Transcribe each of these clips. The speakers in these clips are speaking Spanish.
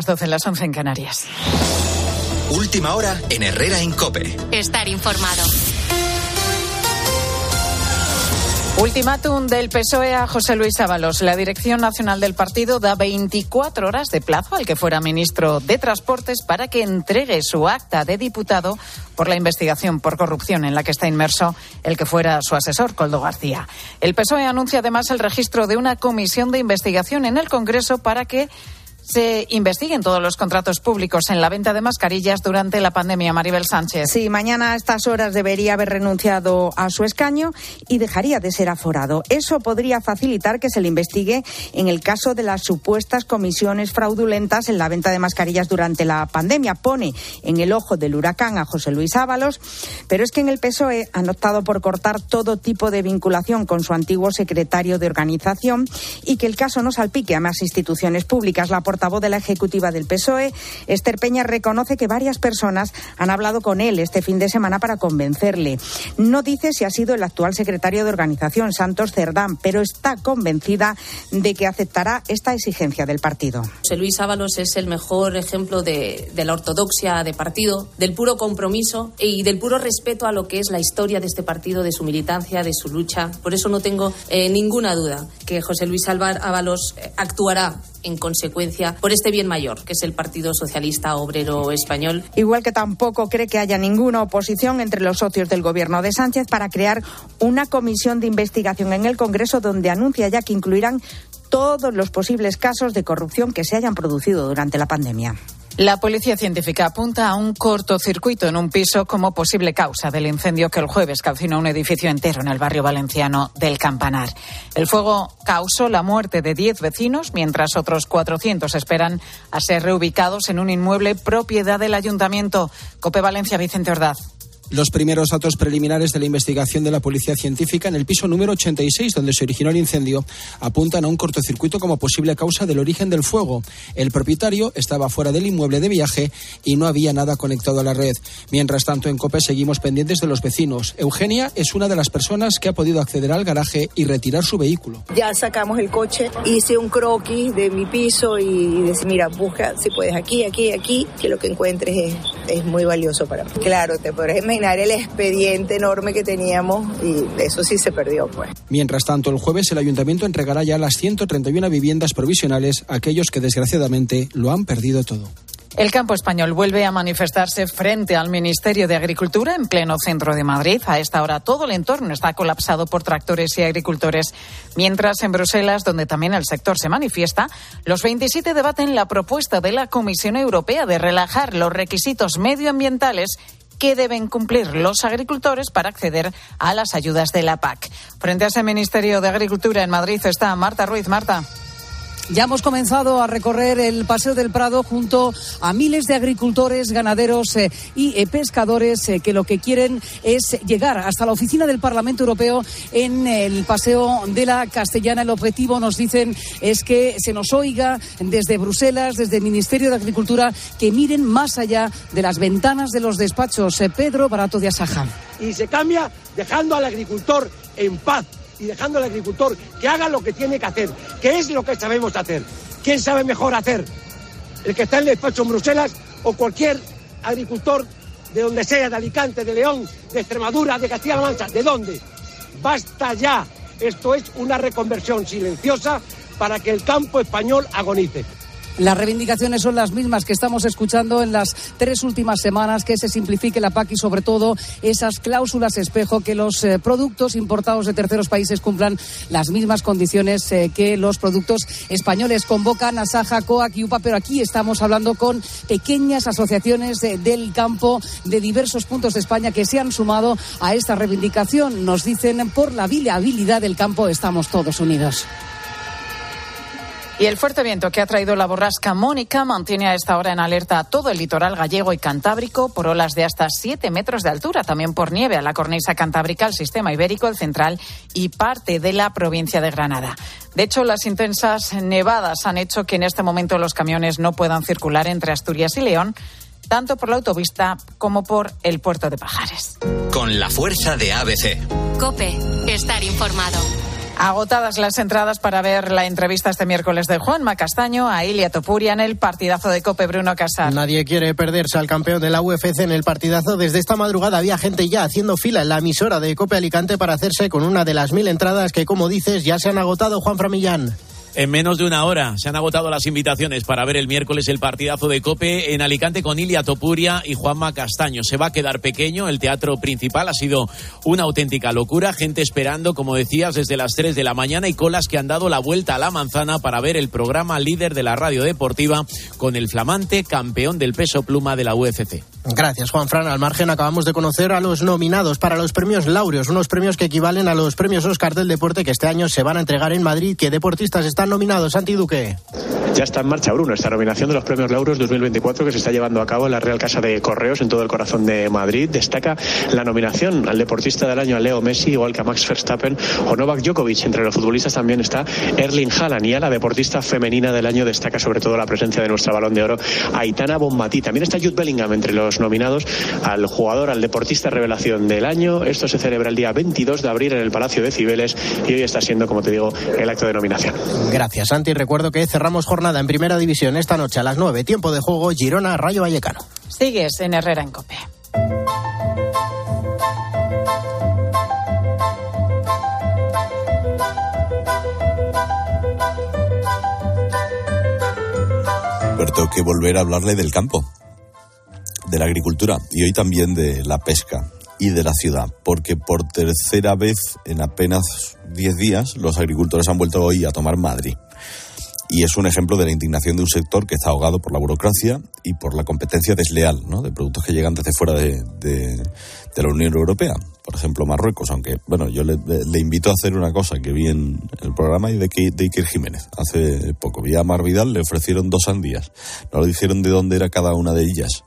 Las 12, las 11 en Canarias. Última hora en Herrera Incope. Estar informado. Ultimátum del PSOE a José Luis Ábalos. La Dirección Nacional del Partido da 24 horas de plazo al que fuera ministro de Transportes para que entregue su acta de diputado por la investigación por corrupción en la que está inmerso el que fuera su asesor, Coldo García. El PSOE anuncia además el registro de una comisión de investigación en el Congreso para que se investiguen todos los contratos públicos en la venta de mascarillas durante la pandemia. Maribel Sánchez. Sí, mañana a estas horas debería haber renunciado a su escaño y dejaría de ser aforado. Eso podría facilitar que se le investigue en el caso de las supuestas comisiones fraudulentas en la venta de mascarillas durante la pandemia. Pone en el ojo del huracán a José Luis Ábalos, pero es que en el PSOE han optado por cortar todo tipo de vinculación con su antiguo secretario de organización y que el caso no salpique a más instituciones públicas. La portavoz de la ejecutiva del PSOE, Esther Peña, reconoce que varias personas han hablado con él este fin de semana para convencerle. No dice si ha sido el actual secretario de organización, Santos Cerdán, pero está convencida de que aceptará esta exigencia del partido. José Luis Ábalos es el mejor ejemplo de, de la ortodoxia de partido, del puro compromiso y del puro respeto a lo que es la historia de este partido, de su militancia, de su lucha. Por eso no tengo eh, ninguna duda que José Luis Ábalos eh, actuará en consecuencia por este bien mayor, que es el Partido Socialista Obrero Español. Igual que tampoco cree que haya ninguna oposición entre los socios del gobierno de Sánchez para crear una comisión de investigación en el Congreso donde anuncia ya que incluirán todos los posibles casos de corrupción que se hayan producido durante la pandemia. La policía científica apunta a un cortocircuito en un piso como posible causa del incendio que el jueves calcinó un edificio entero en el barrio valenciano del Campanar. El fuego causó la muerte de 10 vecinos, mientras otros 400 esperan a ser reubicados en un inmueble propiedad del ayuntamiento. Cope Valencia, Vicente Ordaz. Los primeros datos preliminares de la investigación de la Policía Científica en el piso número 86, donde se originó el incendio, apuntan a un cortocircuito como posible causa del origen del fuego. El propietario estaba fuera del inmueble de viaje y no había nada conectado a la red. Mientras tanto, en COPE seguimos pendientes de los vecinos. Eugenia es una de las personas que ha podido acceder al garaje y retirar su vehículo. Ya sacamos el coche, hice un croquis de mi piso y decía, mira, busca si puedes aquí, aquí, aquí, que lo que encuentres es, muy valioso para mí. Claro, te podrás el expediente enorme que teníamos y eso sí se perdió, pues. Mientras tanto, el jueves el ayuntamiento entregará ya las 131 viviendas provisionales a aquellos que desgraciadamente lo han perdido todo. El campo español vuelve a manifestarse frente al Ministerio de Agricultura en pleno centro de Madrid. A esta hora todo el entorno está colapsado por tractores y agricultores, mientras en Bruselas, donde también el sector se manifiesta, los 27 debaten la propuesta de la Comisión Europea de relajar los requisitos medioambientales que deben cumplir los agricultores para acceder a las ayudas de la PAC. Frente a ese Ministerio de Agricultura en Madrid está Marta Ruiz. Marta. Ya hemos comenzado a recorrer el Paseo del Prado junto a miles de agricultores, ganaderos eh, y eh, pescadores eh, que lo que quieren es llegar hasta la oficina del Parlamento Europeo en el Paseo de la Castellana. El objetivo, nos dicen, es que se nos oiga desde Bruselas, desde el Ministerio de Agricultura, que miren más allá de las ventanas de los despachos. Pedro Barato de Asaja. Y se cambia dejando al agricultor en paz y dejando al agricultor que haga lo que tiene que hacer, que es lo que sabemos hacer. ¿Quién sabe mejor hacer? ¿El que está en el despacho en Bruselas o cualquier agricultor de donde sea, de Alicante, de León, de Extremadura, de Castilla-La Mancha? ¿De dónde? Basta ya. Esto es una reconversión silenciosa para que el campo español agonice. Las reivindicaciones son las mismas que estamos escuchando en las tres últimas semanas, que se simplifique la PAC y sobre todo esas cláusulas espejo, que los eh, productos importados de terceros países cumplan las mismas condiciones eh, que los productos españoles. Convocan a Saja, COAC y UPA, pero aquí estamos hablando con pequeñas asociaciones de, del campo de diversos puntos de España que se han sumado a esta reivindicación. Nos dicen, por la viabilidad del campo estamos todos unidos. Y el fuerte viento que ha traído la borrasca Mónica mantiene a esta hora en alerta a todo el litoral gallego y cantábrico por olas de hasta 7 metros de altura, también por nieve a la cornisa cantábrica, el sistema ibérico, el central y parte de la provincia de Granada. De hecho, las intensas nevadas han hecho que en este momento los camiones no puedan circular entre Asturias y León tanto por la autovista como por el puerto de Pajares. Con la fuerza de ABC. Cope, estar informado. Agotadas las entradas para ver la entrevista este miércoles de Juanma Castaño a Ilia Topuria en el partidazo de Cope Bruno Casar. Nadie quiere perderse al campeón de la UFC en el partidazo. Desde esta madrugada había gente ya haciendo fila en la emisora de Cope Alicante para hacerse con una de las mil entradas que, como dices, ya se han agotado, Juan Framillán. En menos de una hora se han agotado las invitaciones para ver el miércoles el partidazo de Cope en Alicante con Ilia Topuria y Juanma Castaño. Se va a quedar pequeño, el teatro principal ha sido una auténtica locura, gente esperando, como decías, desde las 3 de la mañana y colas que han dado la vuelta a la manzana para ver el programa líder de la radio deportiva con el flamante campeón del peso pluma de la UFC. Gracias, Juan Fran. Al margen acabamos de conocer a los nominados para los premios Laureos, unos premios que equivalen a los premios Oscar del deporte que este año se van a entregar en Madrid. ¿Qué deportistas están nominados, Santi Duque? Ya está en marcha, Bruno, esta nominación de los premios Laureos 2024 que se está llevando a cabo en la Real Casa de Correos en todo el corazón de Madrid. Destaca la nominación al deportista del año, a Leo Messi, igual que a Max Verstappen o Novak Djokovic. Entre los futbolistas también está Erling Haaland y a la deportista femenina del año destaca sobre todo la presencia de nuestra balón de oro, Aitana Bonmatí. También está Jude Bellingham entre los nominados al jugador, al deportista revelación del año. Esto se celebra el día 22 de abril en el Palacio de Cibeles y hoy está siendo, como te digo, el acto de nominación. Gracias, Santi. Recuerdo que cerramos jornada en Primera División esta noche a las 9, tiempo de juego Girona Rayo Vallecano. Sigues en Herrera en Cope. Pero tengo que volver a hablarle del campo de la agricultura y hoy también de la pesca y de la ciudad, porque por tercera vez en apenas 10 días los agricultores han vuelto hoy a tomar Madrid. Y es un ejemplo de la indignación de un sector que está ahogado por la burocracia y por la competencia desleal ¿no? de productos que llegan desde fuera de, de, la Unión Europea. Por ejemplo, Marruecos, aunque, bueno, yo le, invito a hacer una cosa que vi en el programa de, de Iker Jiménez hace poco. Vi a Mar Vidal, le ofrecieron dos sandías. No le dijeron de dónde era cada una de ellas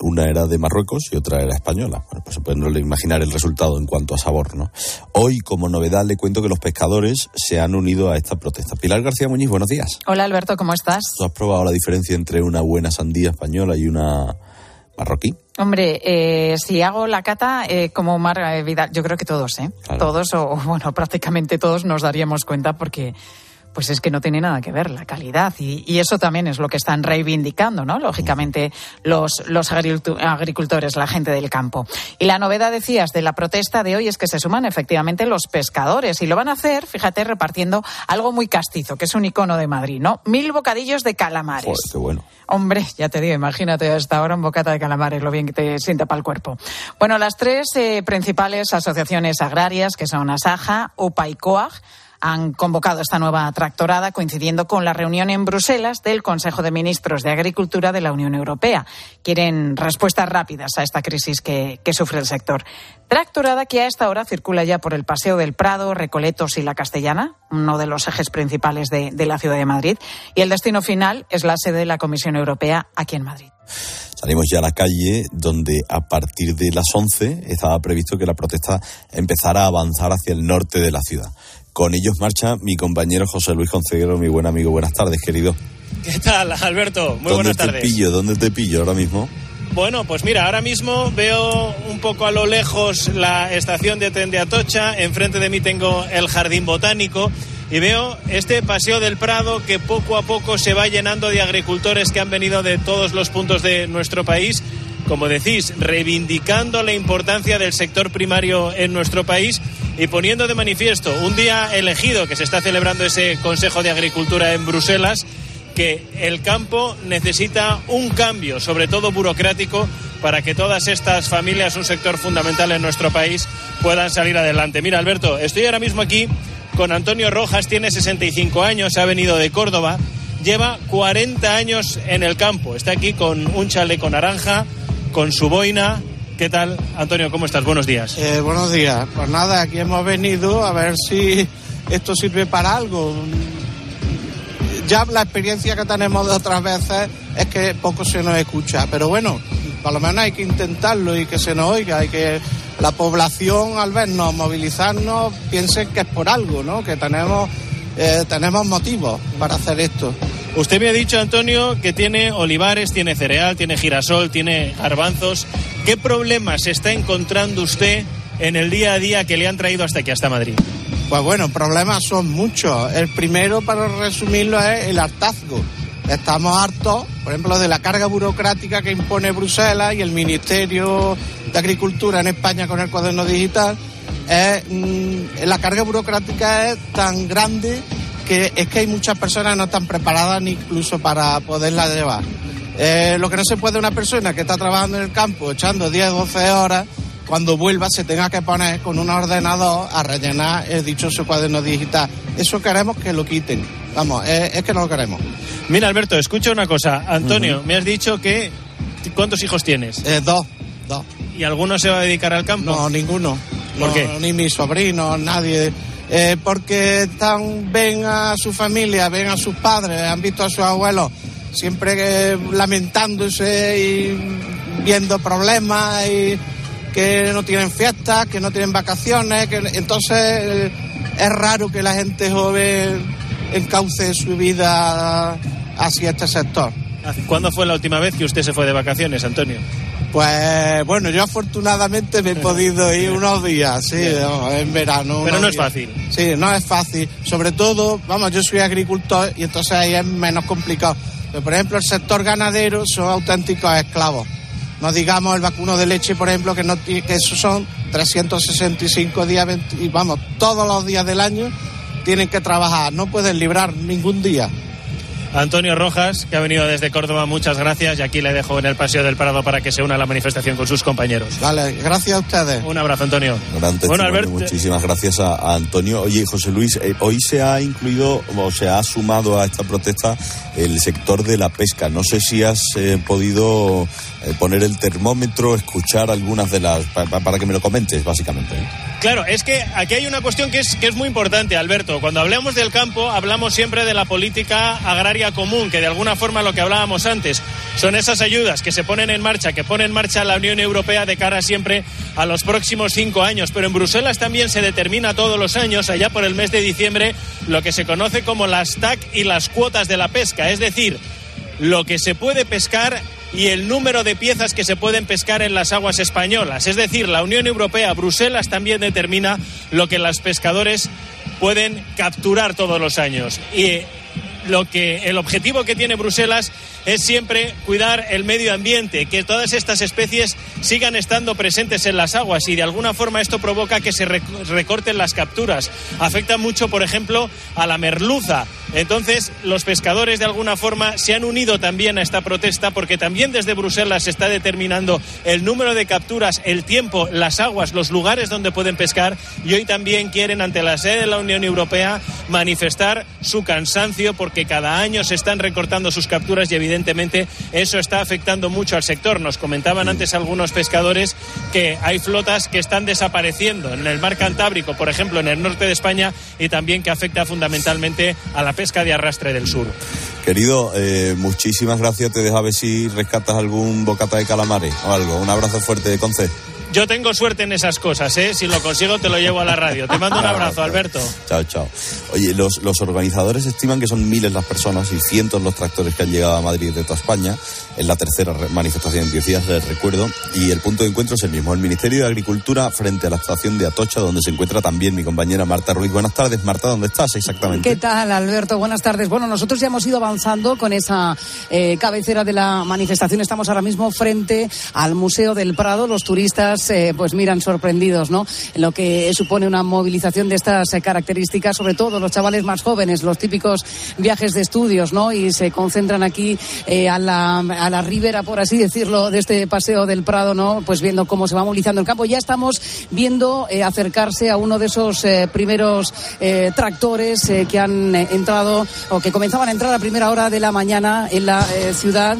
una era de Marruecos y otra era española. Bueno, pues se puede no imaginar el resultado en cuanto a sabor, ¿no? Hoy, como novedad, le cuento que los pescadores se han unido a esta protesta. Pilar García Muñiz, buenos días. Hola Alberto, ¿cómo estás? ¿Tú has probado la diferencia entre una buena sandía española y una marroquí? Hombre, eh, si hago la cata eh, como Mar eh, Vidal, yo creo que todos, ¿eh? Claro. Todos, o bueno, prácticamente todos nos daríamos cuenta porque pues es que no tiene nada que ver la calidad y, y, eso también es lo que están reivindicando, ¿no? Lógicamente los, los agricultores, la gente del campo. Y la novedad, decías, de la protesta de hoy es que se suman efectivamente los pescadores y lo van a hacer, fíjate, repartiendo algo muy castizo, que es un icono de Madrid, ¿no? Mil bocadillos de calamares. Joder, qué bueno. Hombre, ya te digo, imagínate hasta ahora un bocata de calamares, lo bien que te sienta para el cuerpo. Bueno, las tres eh, principales asociaciones agrarias, que son Asaja, UPA y COAG, han convocado esta nueva tractorada coincidiendo con la reunión en Bruselas del Consejo de Ministros de Agricultura de la Unión Europea. Quieren respuestas rápidas a esta crisis que, sufre el sector. Tractorada que a esta hora circula ya por el Paseo del Prado, Recoletos y La Castellana, uno de los ejes principales de, de la ciudad de Madrid. Y el destino final es la sede de la Comisión Europea aquí en Madrid. Salimos ya a la calle donde a partir de las 11 estaba previsto que la protesta empezara a avanzar hacia el norte de la ciudad. Con ellos marcha mi compañero José Luis Concegero, mi buen amigo. Buenas tardes, querido. ¿Qué tal, Alberto? Muy buenas tardes. ¿Dónde te pillo? ¿Dónde te pillo ahora mismo? Bueno, pues mira, ahora mismo veo un poco a lo lejos la estación de tren de Atocha. Enfrente de mí tengo el jardín botánico y veo este paseo del Prado que poco a poco se va llenando de agricultores que han venido de todos los puntos de nuestro país. Como decís, reivindicando la importancia del sector primario en nuestro país y poniendo de manifiesto un día elegido que se está celebrando ese Consejo de Agricultura en Bruselas que el campo necesita un cambio, sobre todo burocrático, para que todas estas familias, un sector fundamental en nuestro país, puedan salir adelante. Mira, Alberto, estoy ahora mismo aquí con Antonio Rojas, tiene 65 años, ha venido de Córdoba, lleva 40 años en el campo, está aquí con un chaleco naranja, con su boina. ¿Qué tal, Antonio? ¿Cómo estás? Buenos días. Eh, buenos días. Pues nada, aquí hemos venido a ver si esto sirve para algo ya la experiencia que tenemos de otras veces es que poco se nos escucha, pero bueno, por lo menos hay que intentarlo y que se nos oiga, hay que la población al vernos movilizarnos piense que es por algo, ¿no? Que tenemos eh, tenemos motivos para hacer esto. Usted me ha dicho, Antonio, que tiene olivares, tiene cereal, tiene girasol, tiene garbanzos. ¿Qué problemas está encontrando usted en el día a día que le han traído hasta aquí, hasta Madrid? Pues bueno, problemas son muchos. El primero, para resumirlo, es el hartazgo. Estamos hartos, por ejemplo, de la carga burocrática que impone Bruselas y el Ministerio de Agricultura en España con el cuaderno digital. Mm, la carga burocrática es tan grande que es que hay muchas personas que no están preparadas ni incluso para poderla llevar. Eh, lo que no se puede una persona que está trabajando en el campo echando 10, 12 horas, cuando vuelva se tenga que poner con un ordenador a rellenar el dichoso cuaderno digital. Eso queremos que lo quiten. Vamos, es, es que no lo queremos. Mira, Alberto, escucha una cosa. Antonio, me has dicho que... ¿Cuántos hijos tienes? Eh, dos, dos. ¿Y alguno se va a dedicar al campo? No, ninguno. ¿Por No, qué? Ni mis sobrinos, nadie. Eh, porque están, ven a su familia, ven a sus padres, han visto a sus abuelos siempre eh, lamentándose y viendo problemas y que no tienen fiestas, que no tienen vacaciones, que entonces eh, es raro que la gente joven encauce su vida hacia este sector. ¿Cuándo fue la última vez que usted se fue de vacaciones, Antonio? Pues bueno, yo afortunadamente me he podido ir unos días, sí, en verano. Pero no es fácil. Sí, no es fácil. Sobre todo, vamos, yo soy agricultor y entonces ahí es menos complicado. Pero, por ejemplo, el sector ganadero son auténticos esclavos. No digamos el vacuno de leche, por ejemplo, que, no, que esos son 365 días, 20 y vamos, todos los días del año tienen que trabajar, no pueden librar ningún día. Antonio Rojas, que ha venido desde Córdoba, muchas gracias. Y aquí le dejo en el Paseo del Prado para que se una a la manifestación con sus compañeros. Vale, gracias a ustedes. Un abrazo, Antonio. Gran Bueno, Alberto. muchísimas gracias a, a Antonio. Oye, José Luis, eh, hoy se ha incluido o se ha sumado a esta protesta el sector de la pesca. No sé si has eh, podido eh, poner el termómetro, escuchar algunas de las. pa- pa- para que me lo comentes, básicamente. ¿eh? Claro, es que aquí hay una cuestión que es, que es muy importante, Alberto. Cuando hablamos del campo, hablamos siempre de la política agraria común, que de alguna forma lo que hablábamos antes son esas ayudas que se ponen en marcha, que pone en marcha la Unión Europea de cara siempre a los próximos cinco años. Pero en Bruselas también se determina todos los años, allá por el mes de diciembre, lo que se conoce como las TAC y las cuotas de la pesca. Es decir, lo que se puede pescar y el número de piezas que se pueden pescar en las aguas españolas. Es decir, la Unión Europea, Bruselas también determina lo que los pescadores pueden capturar todos los años. Y eh, lo que el objetivo que tiene Bruselas es siempre cuidar el medio ambiente, que todas estas especies sigan estando presentes en las aguas y de alguna forma esto provoca que se rec- recorten las capturas. Afecta mucho, por ejemplo, a la merluza. Entonces, los pescadores de alguna forma se han unido también a esta protesta porque también desde Bruselas se está determinando el número de capturas, el tiempo, las aguas, los lugares donde pueden pescar y hoy también quieren ante la sede de la Unión Europea manifestar su cansancio porque cada año se están recortando sus capturas y eso está afectando mucho al sector. Nos comentaban antes algunos pescadores que hay flotas que están desapareciendo en el mar Cantábrico, por ejemplo, en el norte de España y también que afecta fundamentalmente a la pesca de arrastre del sur. Querido, eh, muchísimas gracias. Te dejo a ver si rescatas algún bocata de calamares o algo. Un abrazo fuerte de Conce. Yo tengo suerte en esas cosas, ¿eh? Si lo consigo te lo llevo a la radio. Te mando un abrazo, Alberto. Chao, chao. Oye, los, los organizadores estiman que son miles las personas y cientos los tractores que han llegado a Madrid de toda España. Es la tercera manifestación en 10 días, les recuerdo. Y el punto de encuentro es el mismo, el Ministerio de Agricultura frente a la estación de Atocha, donde se encuentra también mi compañera Marta Ruiz. Buenas tardes, Marta, ¿dónde estás exactamente? ¿Qué tal, Alberto? Buenas tardes. Bueno, nosotros ya hemos ido avanzando con esa eh, cabecera de la manifestación. Estamos ahora mismo frente al Museo del Prado. Los turistas, eh, pues miran sorprendidos, ¿no? Lo que supone una movilización de estas eh, características, sobre todo los chavales más jóvenes, los típicos viajes de estudios, ¿no? Y se concentran aquí eh, a, la, a la ribera, por así decirlo, de este paseo del Prado, ¿no? Pues viendo cómo se va movilizando el campo. Ya estamos viendo acercarse a uno de esos primeros tractores que han entrado o que comenzaban a entrar a primera hora de la mañana en la ciudad.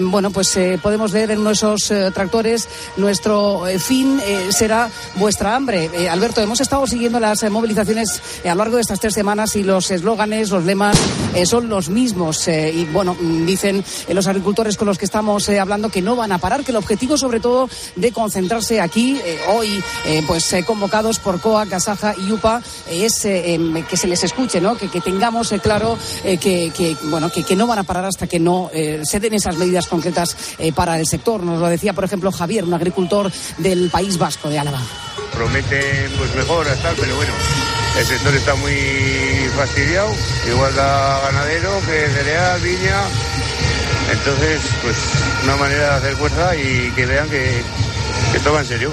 Bueno, pues podemos ver en uno de esos tractores nuestro fin eh, será vuestra hambre. Eh, Alberto, hemos estado siguiendo las eh, movilizaciones a lo largo de estas tres semanas y los eslóganes, los lemas son los mismos. y bueno, mm, dicen los agricultores con los que estamos hablando que no van a parar, que el objetivo sobre todo de concentrarse aquí hoy, pues convocados por COA, Casaja y UPA, es em, que se les escuche, ¿no? Que, que tengamos claro que, que, bueno, que, que no van a parar hasta que no se den esas medidas concretas para el sector. Nos lo decía, por ejemplo, Javier, un agricultor del País Vasco, de Álava. prometen pues mejoras tal pero bueno el sector está muy fastidiado, igual da ganadero que cereal, viña. Entonces, pues una manera de hacer fuerza y que vean que, que toma en serio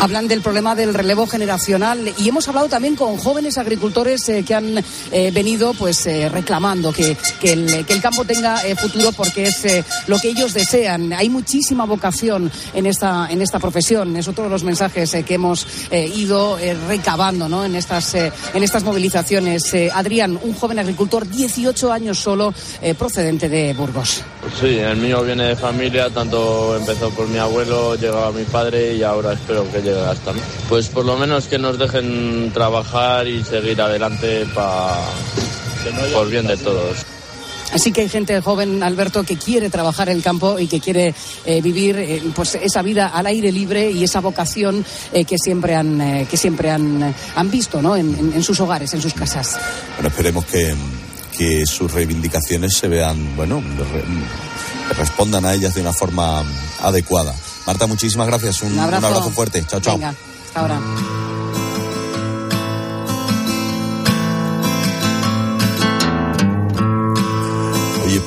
hablan del problema del relevo generacional y hemos hablado también con jóvenes agricultores eh, que han eh, venido pues eh, reclamando que, que, el, que, el, campo tenga futuro porque es lo que ellos desean. Hay muchísima vocación en esta, en esta profesión. Es otro de los mensajes que hemos ido recabando ¿no? en, estas, en estas movilizaciones. Adrián, un joven agricultor, 18 años solo, procedente de Burgos. Sí, el mío viene de familia, tanto empezó por mi abuelo, llegó a mi padre y ahora espero que Pues por lo menos que nos dejen trabajar y seguir adelante para por bien de todos. Así que hay gente joven, Alberto, que quiere trabajar el campo y que quiere eh, vivir eh, pues esa vida al aire libre y esa vocación eh, que siempre han eh, que siempre han, han visto ¿no? En, en, en, sus hogares, en sus casas. Bueno, esperemos que, que sus reivindicaciones se vean, bueno, respondan a ellas de una forma adecuada. Marta, muchísimas gracias. Un, un, abrazo. un abrazo, fuerte. Chao, chao. Venga, hasta ahora.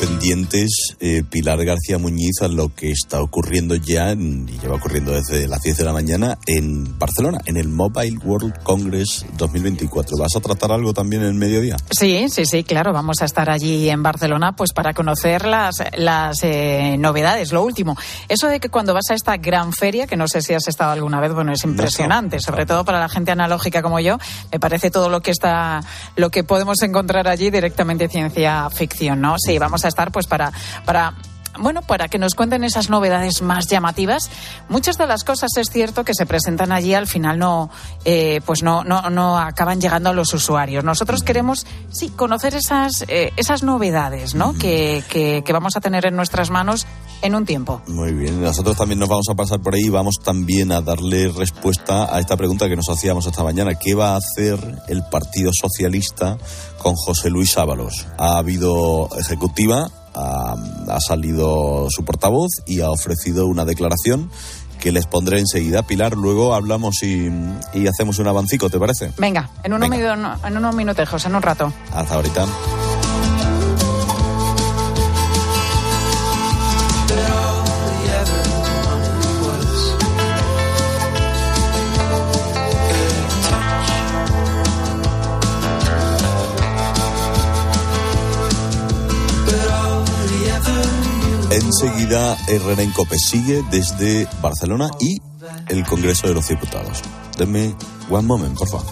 Pendientes, eh, Pilar García Muñiz, a lo que está ocurriendo ya, y lleva ocurriendo desde las 10 de la mañana, en Barcelona, en el Mobile World Congress 2024. ¿Vas a tratar algo también en el mediodía? Sí, sí, sí, claro. Vamos a estar allí en Barcelona pues para conocer las, las eh, novedades, lo último. Eso de que cuando vas a esta gran feria, que no sé si has estado alguna vez, bueno, es impresionante, no, sobre todo para la gente analógica como yo, me parece todo lo que está, lo que podemos encontrar allí directamente ciencia ficción, ¿no? Sí, vamos a estar pues para, para bueno, para que nos cuenten esas novedades más llamativas. Muchas de las cosas es cierto que se presentan allí al final no, eh, pues no, no, no, acaban llegando a los usuarios. Nosotros queremos, sí, conocer esas, eh, esas novedades, ¿no? Que, que, que, vamos a tener en nuestras manos en un tiempo. Muy bien, nosotros también nos vamos a pasar por ahí y vamos también a darle respuesta a esta pregunta que nos hacíamos esta mañana. ¿Qué va a hacer el Partido Socialista con José Luis Ábalos? Ha habido ejecutiva ha, ha, salido su portavoz y ha ofrecido una declaración que les pondré enseguida. Pilar, luego hablamos y, y hacemos un avancico, ¿te parece? Venga, en unos, Venga. Minutos, en unos minutejos, en un rato. Hasta ahorita. Enseguida, Herrera en Cope sigue desde Barcelona y el Congreso de los Diputados. Denme one moment, por favor.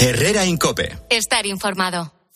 Herrera en Cope. Estar informado.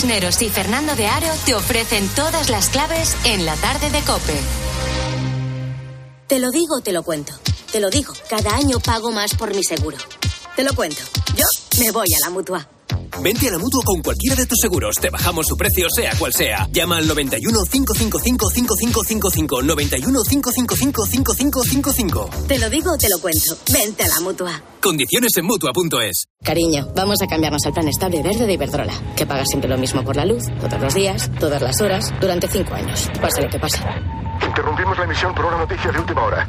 Cisneros y Fernando de Aro te ofrecen todas las claves en la tarde de Cope. Te lo digo, te lo cuento. Te lo digo, cada año pago más por mi seguro. Te lo cuento. Yo me voy a la mutua. Vente a la mutua con cualquiera de tus seguros. Te bajamos su precio, sea cual sea. Llama al 91 555 5555. 91 555 5555. Te lo digo o te lo cuento. Vente a la mutua. Condiciones en mutua.es. Cariño, vamos a cambiarnos al plan estable verde de Iberdrola. Que paga siempre lo mismo por la luz, todos los días, todas las horas, durante cinco años. Pase lo que pase. Interrumpimos la emisión por una noticia de última hora.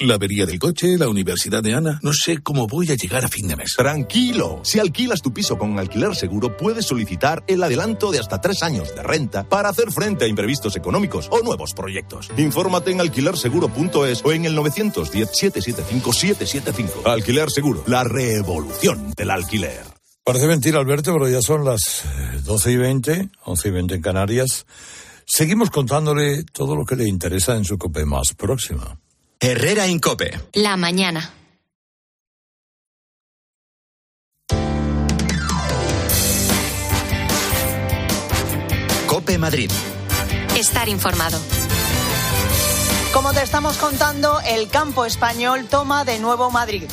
La avería del coche, la universidad de Ana. No sé cómo voy a llegar a fin de mes. Tranquilo. Si alquilas tu piso con alquiler seguro, puedes solicitar el adelanto de hasta tres años de renta para hacer frente a imprevistos económicos o nuevos proyectos. Infórmate en alquilerseguro.es o en el 910 775 775. Alquiler Seguro, la revolución del alquiler. Parece mentira, Alberto, pero ya son las 12 y 20, 11 y 20 en Canarias. Seguimos contándole todo lo que le interesa en su COPE más próxima. Herrera en COPE. La mañana. COPE Madrid. Estar informado. Como te estamos contando, el campo español toma de nuevo Madrid.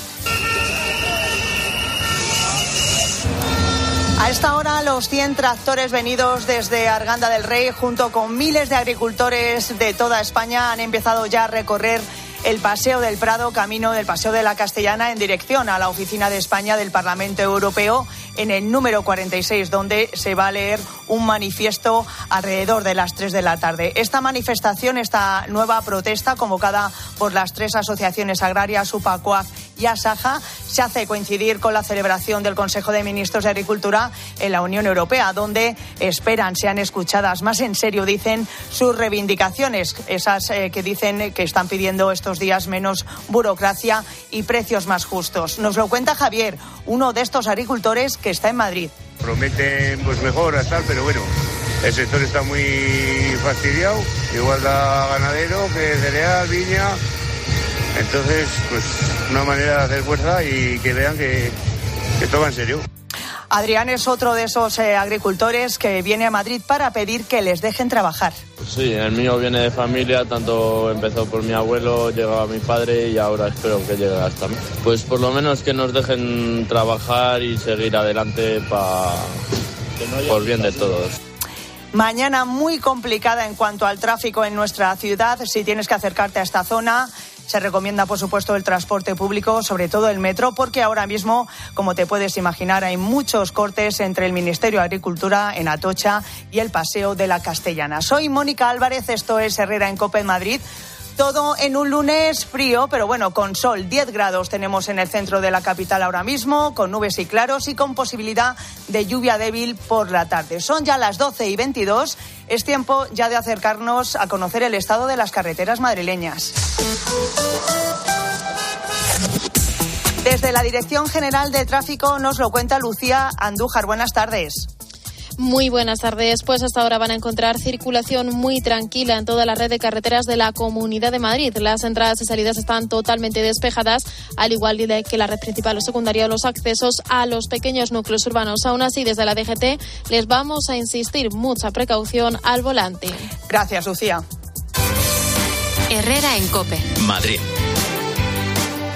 A esta hora, los 100 tractores venidos desde Arganda del Rey, junto con miles de agricultores de toda España, han empezado ya a recorrer el Paseo del Prado, camino del Paseo de la Castellana, en dirección a la Oficina de España del Parlamento Europeo, en el número 46, donde se va a leer un manifiesto alrededor de las 3 de la tarde. Esta manifestación, esta nueva protesta convocada por las tres asociaciones agrarias, UPACUAC y ASAJA, se hace coincidir con la celebración del Consejo de Ministros de Agricultura en la Unión Europea, donde esperan sean escuchadas más en serio, dicen, sus reivindicaciones, esas eh, que dicen que están pidiendo estos días menos burocracia y precios más justos. Nos lo cuenta Javier, uno de estos agricultores que está en Madrid. Prometen pues mejoras, tal, pero bueno, el sector está muy fastidiado, igual da ganadero que cereal, viña. Entonces, pues una manera de hacer fuerza y que vean que, que toma en serio. Adrián es otro de esos eh, agricultores que viene a Madrid para pedir que les dejen trabajar. Sí, el mío viene de familia, tanto empezó por mi abuelo, llegó a mi padre y ahora espero que llegue hasta mí. Pues por lo menos que nos dejen trabajar y seguir adelante para por bien de todos. Mañana muy complicada en cuanto al tráfico en nuestra ciudad. Si tienes que acercarte a esta zona, se recomienda, por supuesto, el transporte público, sobre todo el metro, porque ahora mismo, como te puedes imaginar, hay muchos cortes entre el Ministerio de Agricultura en Atocha y el Paseo de la Castellana. Soy Mónica Álvarez, esto es Herrera en Copa en Madrid. Todo en un lunes frío, pero bueno, con sol. 10 grados tenemos en el centro de la capital ahora mismo, con nubes y claros y con posibilidad de lluvia débil por la tarde. Son ya las 12 y 22. Es tiempo ya de acercarnos a conocer el estado de las carreteras madrileñas. Desde la Dirección General de Tráfico nos lo cuenta Lucía Andújar. Buenas tardes. Muy buenas tardes. Pues hasta ahora van a encontrar circulación muy tranquila en toda la red de carreteras de la Comunidad de Madrid. Las entradas y salidas están totalmente despejadas, al igual que la red principal o secundaria o los accesos a los pequeños núcleos urbanos. Aún así, desde la DGT les vamos a insistir mucha precaución al volante. Gracias, Lucía. Herrera en Cope. Madrid.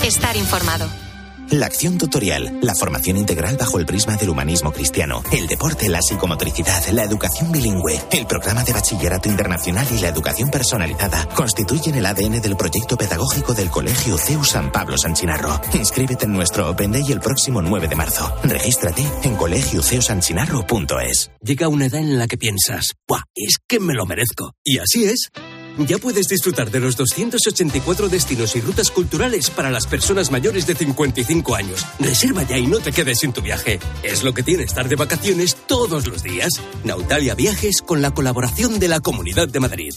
Estar informado. La acción tutorial, la formación integral bajo el prisma del humanismo cristiano, el deporte, la psicomotricidad, la educación bilingüe, el programa de bachillerato internacional y la educación personalizada constituyen el ADN del proyecto pedagógico del Colegio CEU San Pablo San Chinarro. Inscríbete en nuestro Open Day el próximo 9 de marzo. Regístrate en colegioceusanchinarro.es. Llega una edad en la que piensas, ¡buah! Es que me lo merezco. Y así es. Ya puedes disfrutar de los 284 destinos y rutas culturales para las personas mayores de 55 años. Reserva ya y no te quedes sin tu viaje. Es lo que tiene estar de vacaciones todos los días. Nautalia Viajes con la colaboración de la Comunidad de Madrid.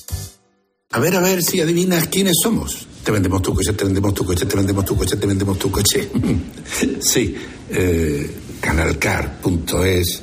A ver, a ver si adivinas quiénes somos. Te vendemos tu coche, te vendemos tu coche, te vendemos tu coche, te vendemos tu coche. sí, eh, canalcar.es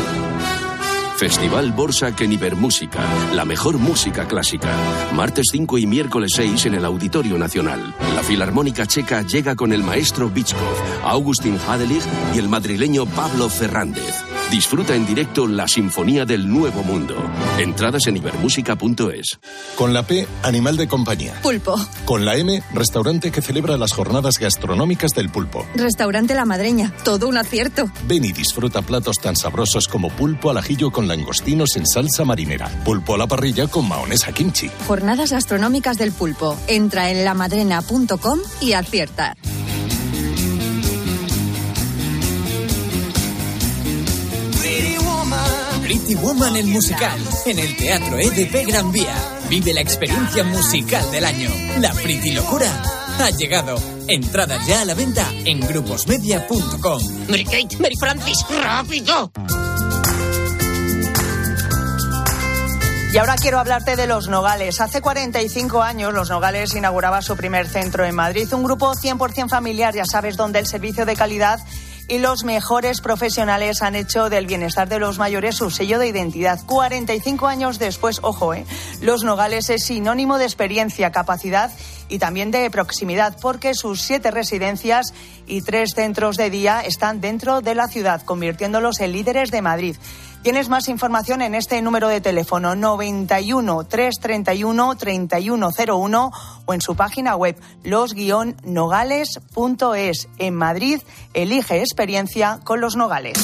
Festival Borsa Keniber Música, la mejor música clásica. Martes 5 y miércoles 6 en el Auditorio Nacional. La Filarmónica Checa llega con el maestro Bichkov, Augustin Hadelig y el madrileño Pablo Fernández. Disfruta en directo la Sinfonía del Nuevo Mundo. Entradas en ibermúsica.es. Con la P, animal de compañía. Pulpo. Con la M, restaurante que celebra las jornadas gastronómicas del pulpo. Restaurante La Madreña. Todo un acierto. Ven y disfruta platos tan sabrosos como pulpo al ajillo con langostinos en salsa marinera, pulpo a la parrilla con maonesa kimchi. Jornadas gastronómicas del pulpo. Entra en lamadrena.com y acierta. Pretty Woman el musical en el Teatro EDP Gran Vía. Vive la experiencia musical del año. La Pretty Locura ha llegado. Entradas ya a la venta en gruposmedia.com. Mary Kate, Mary Francis, rápido. Y ahora quiero hablarte de Los Nogales. Hace 45 años Los Nogales inauguraba su primer centro en Madrid, un grupo 100% familiar, ya sabes, donde el servicio de calidad y los mejores profesionales han hecho del bienestar de los mayores su sello de identidad. 45 años después, ojo, ¿eh? Los Nogales es sinónimo de experiencia, capacidad y también de proximidad, porque sus siete residencias y tres centros de día están dentro de la ciudad, convirtiéndolos en líderes de Madrid. Tienes más información en este número de teléfono 91 331 3101 o en su página web los-nogales.es. En Madrid, elige experiencia con los Nogales.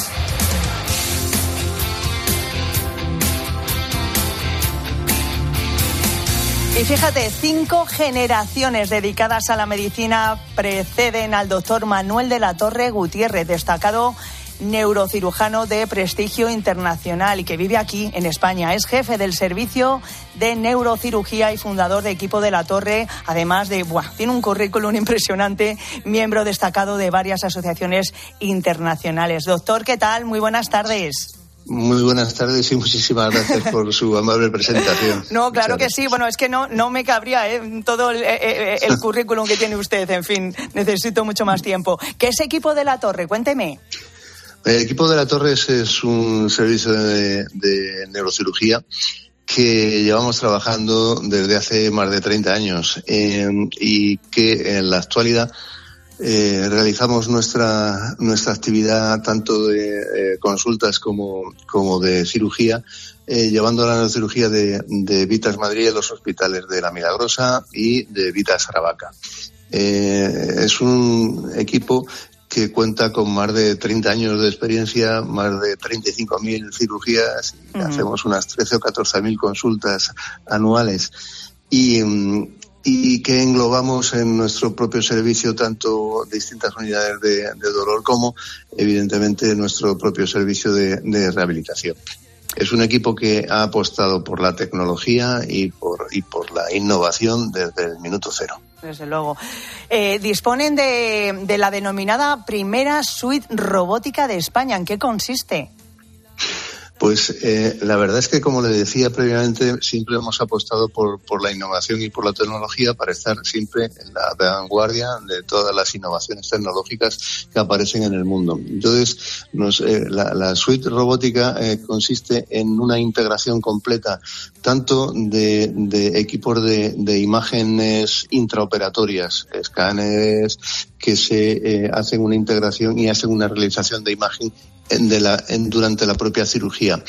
Y fíjate, cinco generaciones dedicadas a la medicina preceden al doctor Manuel de la Torre Gutiérrez, destacado neurocirujano de prestigio internacional y que vive aquí en España. Es jefe del servicio de neurocirugía y fundador de equipo de la Torre, además de, buah, tiene un currículum impresionante, miembro destacado de varias asociaciones internacionales. Doctor, ¿qué tal? Muy buenas tardes. Muy buenas tardes y muchísimas gracias por su amable presentación. No, claro que sí. Bueno, es que no, no me cabría ¿eh? todo el, eh, eh, el, currículum que tiene usted. En fin, necesito mucho más tiempo. ¿Qué es equipo de la Torre? Cuénteme. El equipo de la Torres es un servicio de, neurocirugía que llevamos trabajando desde hace más de 30 años y que en la actualidad eh, realizamos nuestra, nuestra actividad tanto de eh, consultas como, como de cirugía, eh, llevando la neurocirugía de, de, Vitas Madrid en los hospitales de La Milagrosa y de Vitas Aravaca. es un equipo que cuenta con más de 30 años de experiencia, más de 35.000 cirugías, y hacemos unas 13 o 14.000 consultas anuales. Y, y que englobamos en nuestro propio servicio tanto distintas unidades de, dolor como, evidentemente, nuestro propio servicio de, rehabilitación. Es un equipo que ha apostado por la tecnología y por, y por la innovación desde el minuto cero. Desde luego. Eh, disponen de, de la denominada primera suite robótica de España. ¿En qué consiste? Pues eh, la verdad es que, como le decía previamente, siempre hemos apostado por, por, la innovación y por la tecnología para estar siempre en la vanguardia de todas las innovaciones tecnológicas que aparecen en el mundo. Entonces, nos, eh, la, la, suite robótica eh, consiste en una integración completa tanto de, de equipos de, de, imágenes intraoperatorias, escáneres que se eh, hacen una integración y hacen una realización de imagen de la, en, durante la propia cirugía,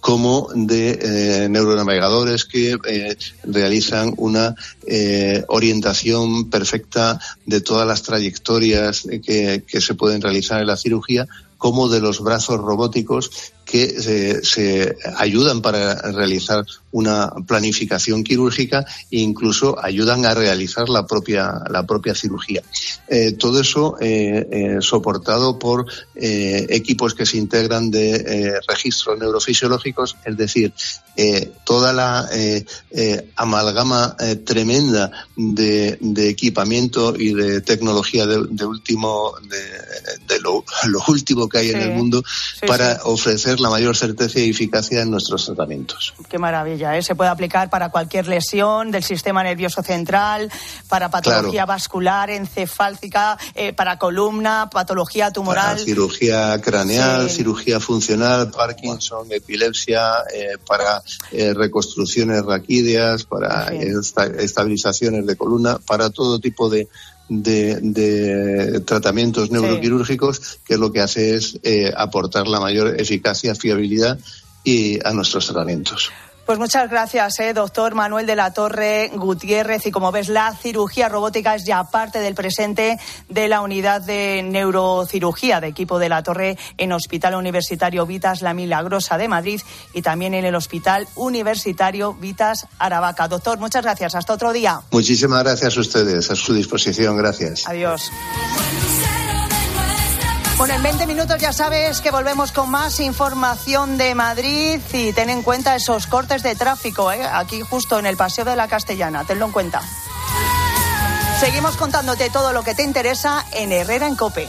como de eh, neuronavegadores que eh, realizan una eh, orientación perfecta de todas las trayectorias que, que se pueden realizar en la cirugía, como de los brazos robóticos que se, se, ayudan para realizar una planificación quirúrgica e incluso ayudan a realizar la propia, la propia cirugía. Eh, todo eso eh, eh, soportado por equipos que se integran de registros neurofisiológicos, es decir, toda la amalgama tremenda de, de, equipamiento y de tecnología de, de último, de, de lo, lo, último que hay sí. en el mundo sí, para sí. ofrecer la mayor certeza y eficacia en nuestros tratamientos. Qué maravilla, ¿eh? Se puede aplicar para cualquier lesión del sistema nervioso central, para patología claro. vascular, encefáltica, eh, para columna, patología tumoral. Para cirugía craneal, sí. cirugía funcional, Parkinson, epilepsia, eh, para reconstrucciones raquídeas, para esta, estabilizaciones de columna, para todo tipo de, de, de, tratamientos neuroquirúrgicos, sí. que lo que hace es eh, aportar la mayor eficacia, fiabilidad y a nuestros tratamientos. Pues muchas gracias, eh, doctor Manuel de la Torre Gutiérrez. Y como ves, la cirugía robótica es ya parte del presente de la unidad de neurocirugía de equipo de la Torre en Hospital Universitario Vitas La Milagrosa de Madrid y también en el Hospital Universitario Vitas Aravaca. Doctor, muchas gracias. Hasta otro día. Muchísimas gracias a ustedes. A su disposición. Gracias. Adiós. Bueno, en 20 minutos ya sabes que volvemos con más información de Madrid y ten en cuenta esos cortes de tráfico, ¿eh? aquí justo en el Paseo de la Castellana, tenlo en cuenta. Seguimos contándote todo lo que te interesa en Herrera en Cope.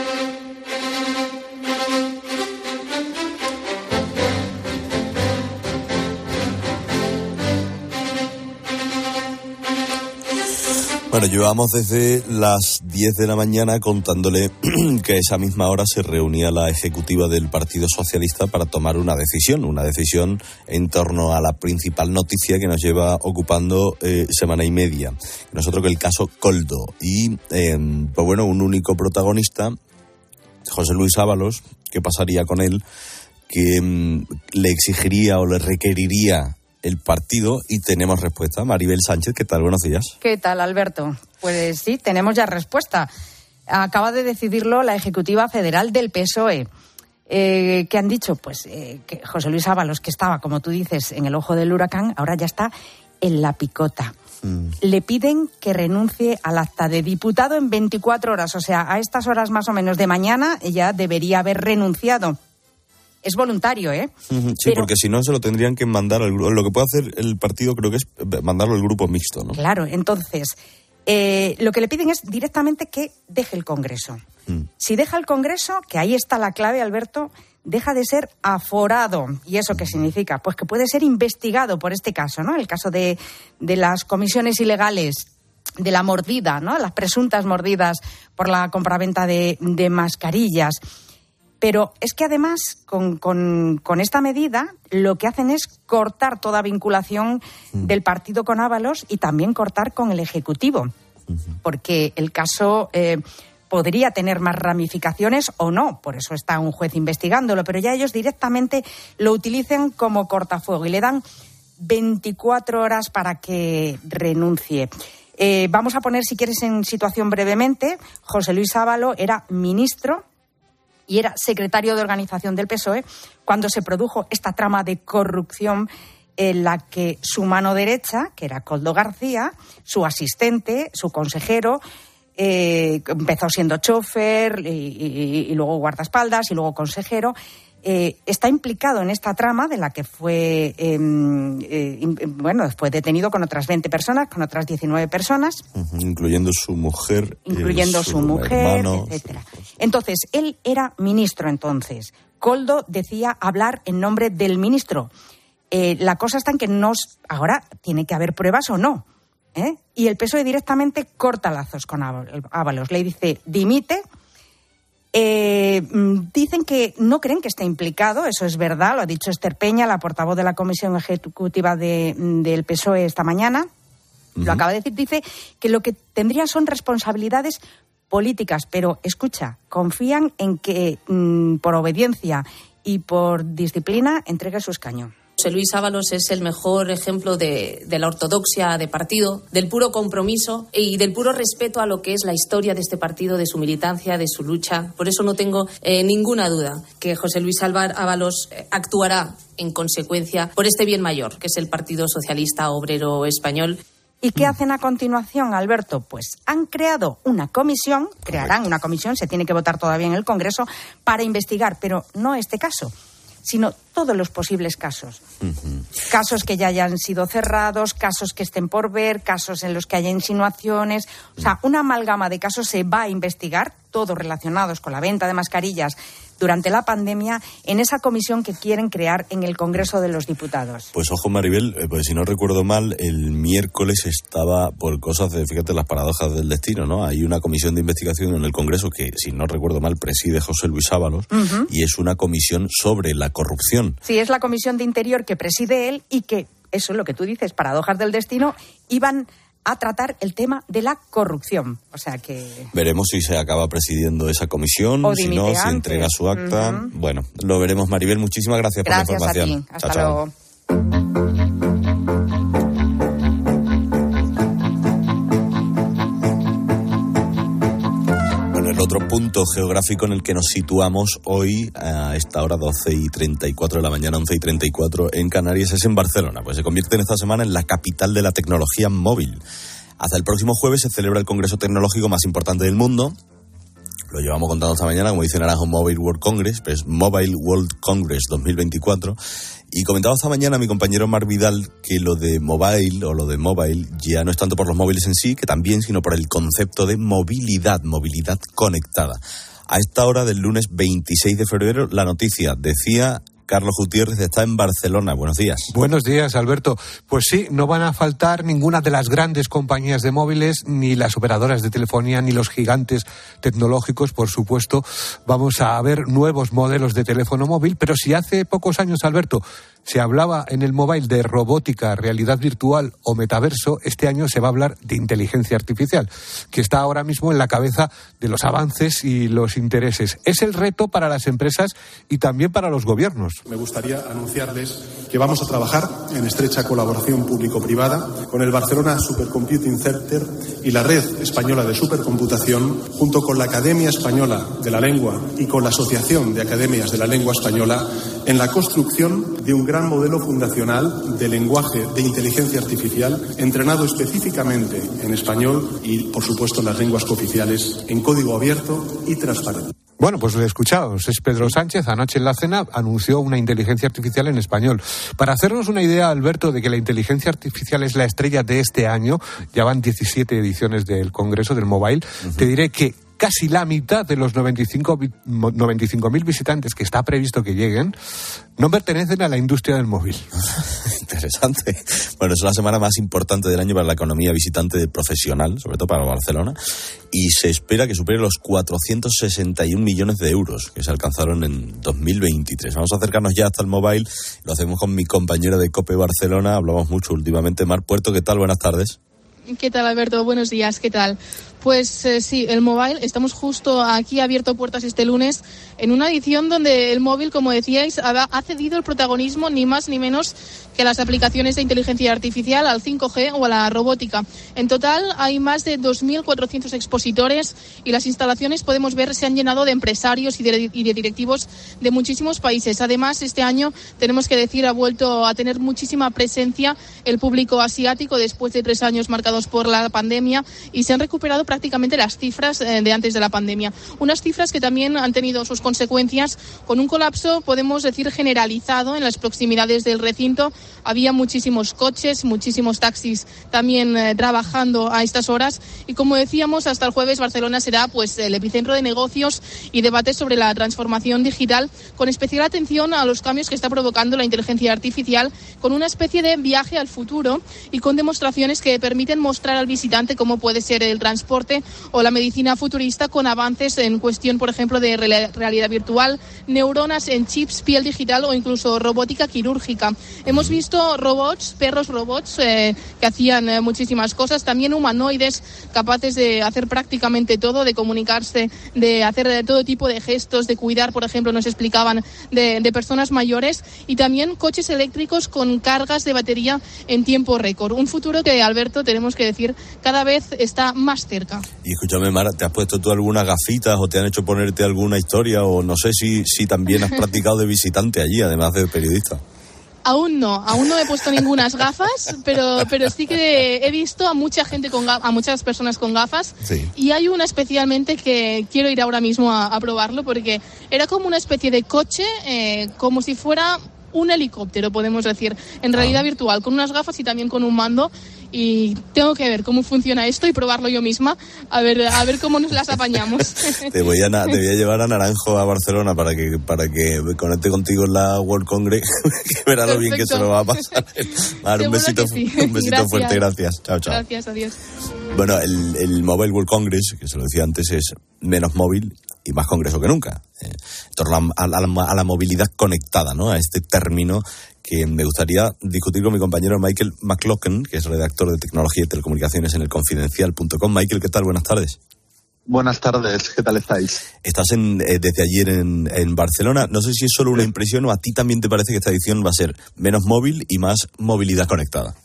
Bueno, llevamos desde las 10 de la mañana contándole que a esa misma hora se reunía la ejecutiva del Partido Socialista para tomar una decisión, una decisión en torno a la principal noticia que nos lleva ocupando eh, semana y media. Nosotros que el caso Coldo. Y, eh, pues bueno, un único protagonista, José Luis Ábalos, ¿qué pasaría con él? Que mm, le exigiría o le requeriría el partido y tenemos respuesta. Maribel Sánchez, ¿qué tal? Buenos días. ¿Qué tal, Alberto? Pues sí, tenemos ya respuesta. Acaba de decidirlo la Ejecutiva Federal del PSOE. Eh, ¿Qué han dicho? Pues eh, que José Luis Ábalos, que estaba, como tú dices, en el ojo del huracán, ahora ya está en la picota. Mm. Le piden que renuncie al acta de diputado en 24 horas, o sea, a estas horas más o menos de mañana ya debería haber renunciado es voluntario, ¿eh? Sí, porque si no se lo tendrían que mandar al grupo. Lo que puede hacer el partido creo que es mandarlo al grupo mixto, ¿no? Claro, entonces, eh, lo que le piden es directamente que deje el Congreso. Mm. Si deja el Congreso, que ahí está la clave, Alberto, deja de ser aforado. ¿Y eso qué significa? Pues que puede ser investigado por este caso, ¿no? El caso de, de las comisiones ilegales de la mordida, ¿no? Las presuntas mordidas por la compraventa de, de mascarillas. Pero es que además, con, esta medida, lo que hacen es cortar toda vinculación mm. del partido con Ábalos y también cortar con el Ejecutivo. Porque el caso eh, podría tener más ramificaciones o no, por eso está un juez investigándolo, pero ya ellos directamente lo utilizan como cortafuego y le dan 24 horas para que renuncie. Eh, vamos a poner, si quieres, en situación brevemente. José Luis Ábalo era ministro y era secretario de organización del PSOE cuando se produjo esta trama de corrupción en la que su mano derecha, que era Coldo García, su asistente, su consejero, eh, empezó siendo chofer y, luego guardaespaldas y luego consejero, eh, está implicado en esta trama de la que fue, em, eh, bueno, fue detenido con otras 20 personas, con otras 19 personas. incluyendo su mujer. Incluyendo su, mujer, etcétera. Entonces, él era ministro entonces. Coldo decía hablar en nombre del ministro. Eh, la cosa está en que nos, ahora tiene que haber pruebas o no. Y el PSOE directamente corta lazos con Ábalos. Le dice, dimite eh, mm, dicen que no creen que esté implicado, eso es verdad, lo ha dicho Esther Peña, la portavoz de la Comisión Ejecutiva mm, del PSOE esta mañana. Lo acaba de decir, dice que lo que tendrían son responsabilidades políticas, pero escucha, confían en que mm, por obediencia y por disciplina entregue su escaño. José Luis Ábalos es el mejor ejemplo de, la ortodoxia de partido, del puro compromiso y del puro respeto a lo que es la historia de este partido, de su militancia, de su lucha. Por eso no tengo eh, ninguna duda que José Luis Ábalos eh, actuará en consecuencia por este bien mayor, que es el Partido Socialista Obrero Español. ¿Y qué hacen a continuación, Alberto? Pues han creado una comisión, crearán una comisión, se tiene que votar todavía en el Congreso, para investigar, pero no este caso, sino todos los posibles casos. Casos que ya hayan sido cerrados, casos que estén por ver, casos en los que haya insinuaciones. O sea, una amalgama de casos se va a investigar, todos relacionados con la venta de mascarillas durante la pandemia en esa comisión que quieren crear en el Congreso de los Diputados. Pues ojo, Maribel, pues si no recuerdo mal, el miércoles estaba por cosas de, fíjate, las paradojas del destino, ¿no? Hay una comisión de investigación en el Congreso que, si no recuerdo mal, preside José Luis Ábalos y es una comisión sobre la corrupción. Sí, es la comisión de Interior que preside él y que, eso es lo que tú dices, paradojas del destino, iban a tratar el tema de la corrupción. O sea que. Veremos si se acaba presidiendo esa comisión, si no, si entrega su acta. Bueno, lo veremos, Maribel. Muchísimas gracias, por la información. A ti. Hasta luego. Otro punto geográfico en el que nos situamos hoy a esta hora 12 y 34 de la mañana, 11 y 34 en Canarias es en Barcelona, pues se convierte en esta semana en la capital de la tecnología móvil. Hasta el próximo jueves se celebra el Congreso Tecnológico más importante del mundo, Lo llevamos contando esta mañana, como dice Naranjo, Mobile World Congress, pues Mobile World Congress 2024. Y comentaba esta mañana mi compañero Mar Vidal que lo de mobile o lo de mobile ya no es tanto por los móviles en sí, que también, sino por el concepto de movilidad, movilidad conectada. A esta hora del lunes 26 de febrero, la noticia decía Carlos Gutiérrez está en Barcelona. Buenos días. Buenos días, Alberto. Pues sí, no van a faltar ninguna de las grandes compañías de móviles, ni las operadoras de telefonía, ni los gigantes tecnológicos, por supuesto. Vamos a ver nuevos modelos de teléfono móvil, pero si hace pocos años, Alberto, se hablaba en el mobile de robótica, realidad virtual o metaverso, este año se va a hablar de inteligencia artificial, que está ahora mismo en la cabeza de los avances y los intereses. Es el reto para las empresas y también para los gobiernos. Me gustaría anunciarles que vamos a trabajar en estrecha colaboración público-privada con el Barcelona Supercomputing Center y la Red Española de Supercomputación, junto con la Academia Española de la Lengua y con la Asociación de Academias de la Lengua Española, en la construcción de un gran modelo fundacional de lenguaje de inteligencia artificial entrenado específicamente en español y, por supuesto, en las lenguas cooficiales en código abierto y transparente. Bueno, pues lo he escuchado. Es Pedro Sánchez. Anoche en la cena anunció una inteligencia artificial en español. Para hacernos una idea, Alberto, de que la inteligencia artificial es la estrella de este año, ya van 17 ediciones del Congreso del Mobile, te diré que casi la mitad de los 95.000 95 visitantes que está previsto que lleguen no pertenecen a la industria del móvil. Interesante. Bueno, es la semana más importante del año para la economía visitante profesional, sobre todo para Barcelona, y se espera que supere los 461 millones de euros que se alcanzaron en 2023. Vamos a acercarnos ya hasta el móvil, lo hacemos con mi compañera de COPE Barcelona, hablamos mucho últimamente. Mar Puerto, ¿qué tal? Buenas tardes. ¿Qué tal, Alberto? Buenos días, ¿qué tal? Pues eh, sí, el mobile, estamos justo aquí abierto puertas este lunes en una edición donde el móvil, como decíais, ha cedido el protagonismo ni más ni menos que las aplicaciones de inteligencia artificial, al 5G o a la robótica. En total hay más de 2.400 expositores y las instalaciones, podemos ver, se han llenado de empresarios y de, y de directivos de muchísimos países. Además, este año, tenemos que decir, ha vuelto a tener muchísima presencia el público asiático después de tres años marcados por la pandemia y se han recuperado prácticamente las cifras eh, de antes de la pandemia. Unas cifras que también han tenido sus consecuencias con un colapso, podemos decir, generalizado en las proximidades del recinto. Había muchísimos coches, muchísimos taxis también eh, trabajando a estas horas y como decíamos, hasta el jueves Barcelona será pues el epicentro de negocios y debates sobre la transformación digital con especial atención a los cambios que está provocando la inteligencia artificial con una especie de viaje al futuro y con demostraciones que permiten mostrar al visitante cómo puede ser el transporte o la medicina futurista con avances en cuestión, por ejemplo, de realidad virtual, neuronas en chips, piel digital o incluso robótica quirúrgica. Hemos visto robots, perros robots eh, que hacían eh, muchísimas cosas, también humanoides capaces de hacer prácticamente todo, de comunicarse, de hacer eh, todo tipo de gestos, de cuidar, por ejemplo, nos explicaban, de, de personas mayores y también coches eléctricos con cargas de batería en tiempo récord. Un futuro que, Alberto, tenemos que decir, cada vez está más cerca. Y escúchame, Mara, ¿te has puesto tú algunas gafitas o te han hecho ponerte alguna historia o no sé si, si también has practicado de visitante allí, además de periodista? Aún no, aún no he puesto ninguna gafas, pero, pero sí que he visto a mucha gente con a muchas personas con gafas. Y hay una especialmente que quiero ir ahora mismo a, probarlo porque era como una especie de coche, eh, como si fuera un helicóptero, podemos decir, en realidad ah. virtual, con unas gafas y también con un mando y tengo que ver cómo funciona esto y probarlo yo misma, a ver, a ver cómo nos las apañamos. te, voy a, te voy a llevar a Naranjo a Barcelona para que, para que conecte contigo en la World Congress, que verá lo bien que se lo va a pasar. un besito, un besito fuerte, gracias. Chao, chao. Gracias, adiós. Bueno, el, el Mobile World Congress, que se lo decía antes, es menos móvil y más congreso que nunca. Eh, en torno a, a, la movilidad conectada, ¿no? A este término que me gustaría discutir con mi compañero Michael McLaughlin, que es redactor de tecnología y telecomunicaciones en el confidencial.com. Michael, ¿qué tal? Buenas tardes. Buenas tardes, ¿qué tal estáis? Estás en, eh, desde ayer en, en, Barcelona. No sé si es solo una impresión o a ti también te parece que esta edición va a ser menos móvil y más movilidad conectada.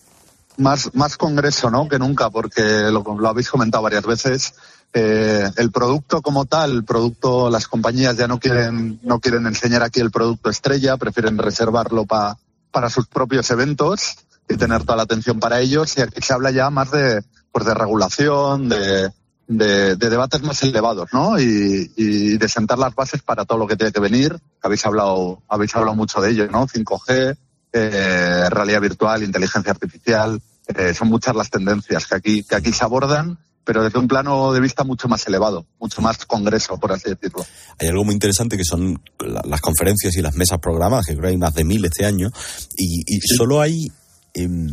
Más, más congreso, ¿no? Que nunca, porque lo, lo habéis comentado varias veces. Eh, el producto como tal, el producto, las compañías ya no quieren, no quieren enseñar aquí el producto estrella, prefieren reservarlo para para sus propios eventos y tener toda la atención para ellos. Y aquí se habla ya más de, pues de regulación, de, de, debates más elevados, ¿no? Y, y, de sentar las bases para todo lo que tiene que venir. Habéis hablado, habéis hablado mucho de ello, ¿no? 5G, eh, realidad virtual, inteligencia artificial. Eh, son muchas las tendencias que aquí, que aquí se abordan pero desde un plano de vista mucho más elevado, mucho más congreso, por así decirlo. Hay algo muy interesante que son las conferencias y las mesas programadas, que creo que hay más de mil este año, y, solo hay, em,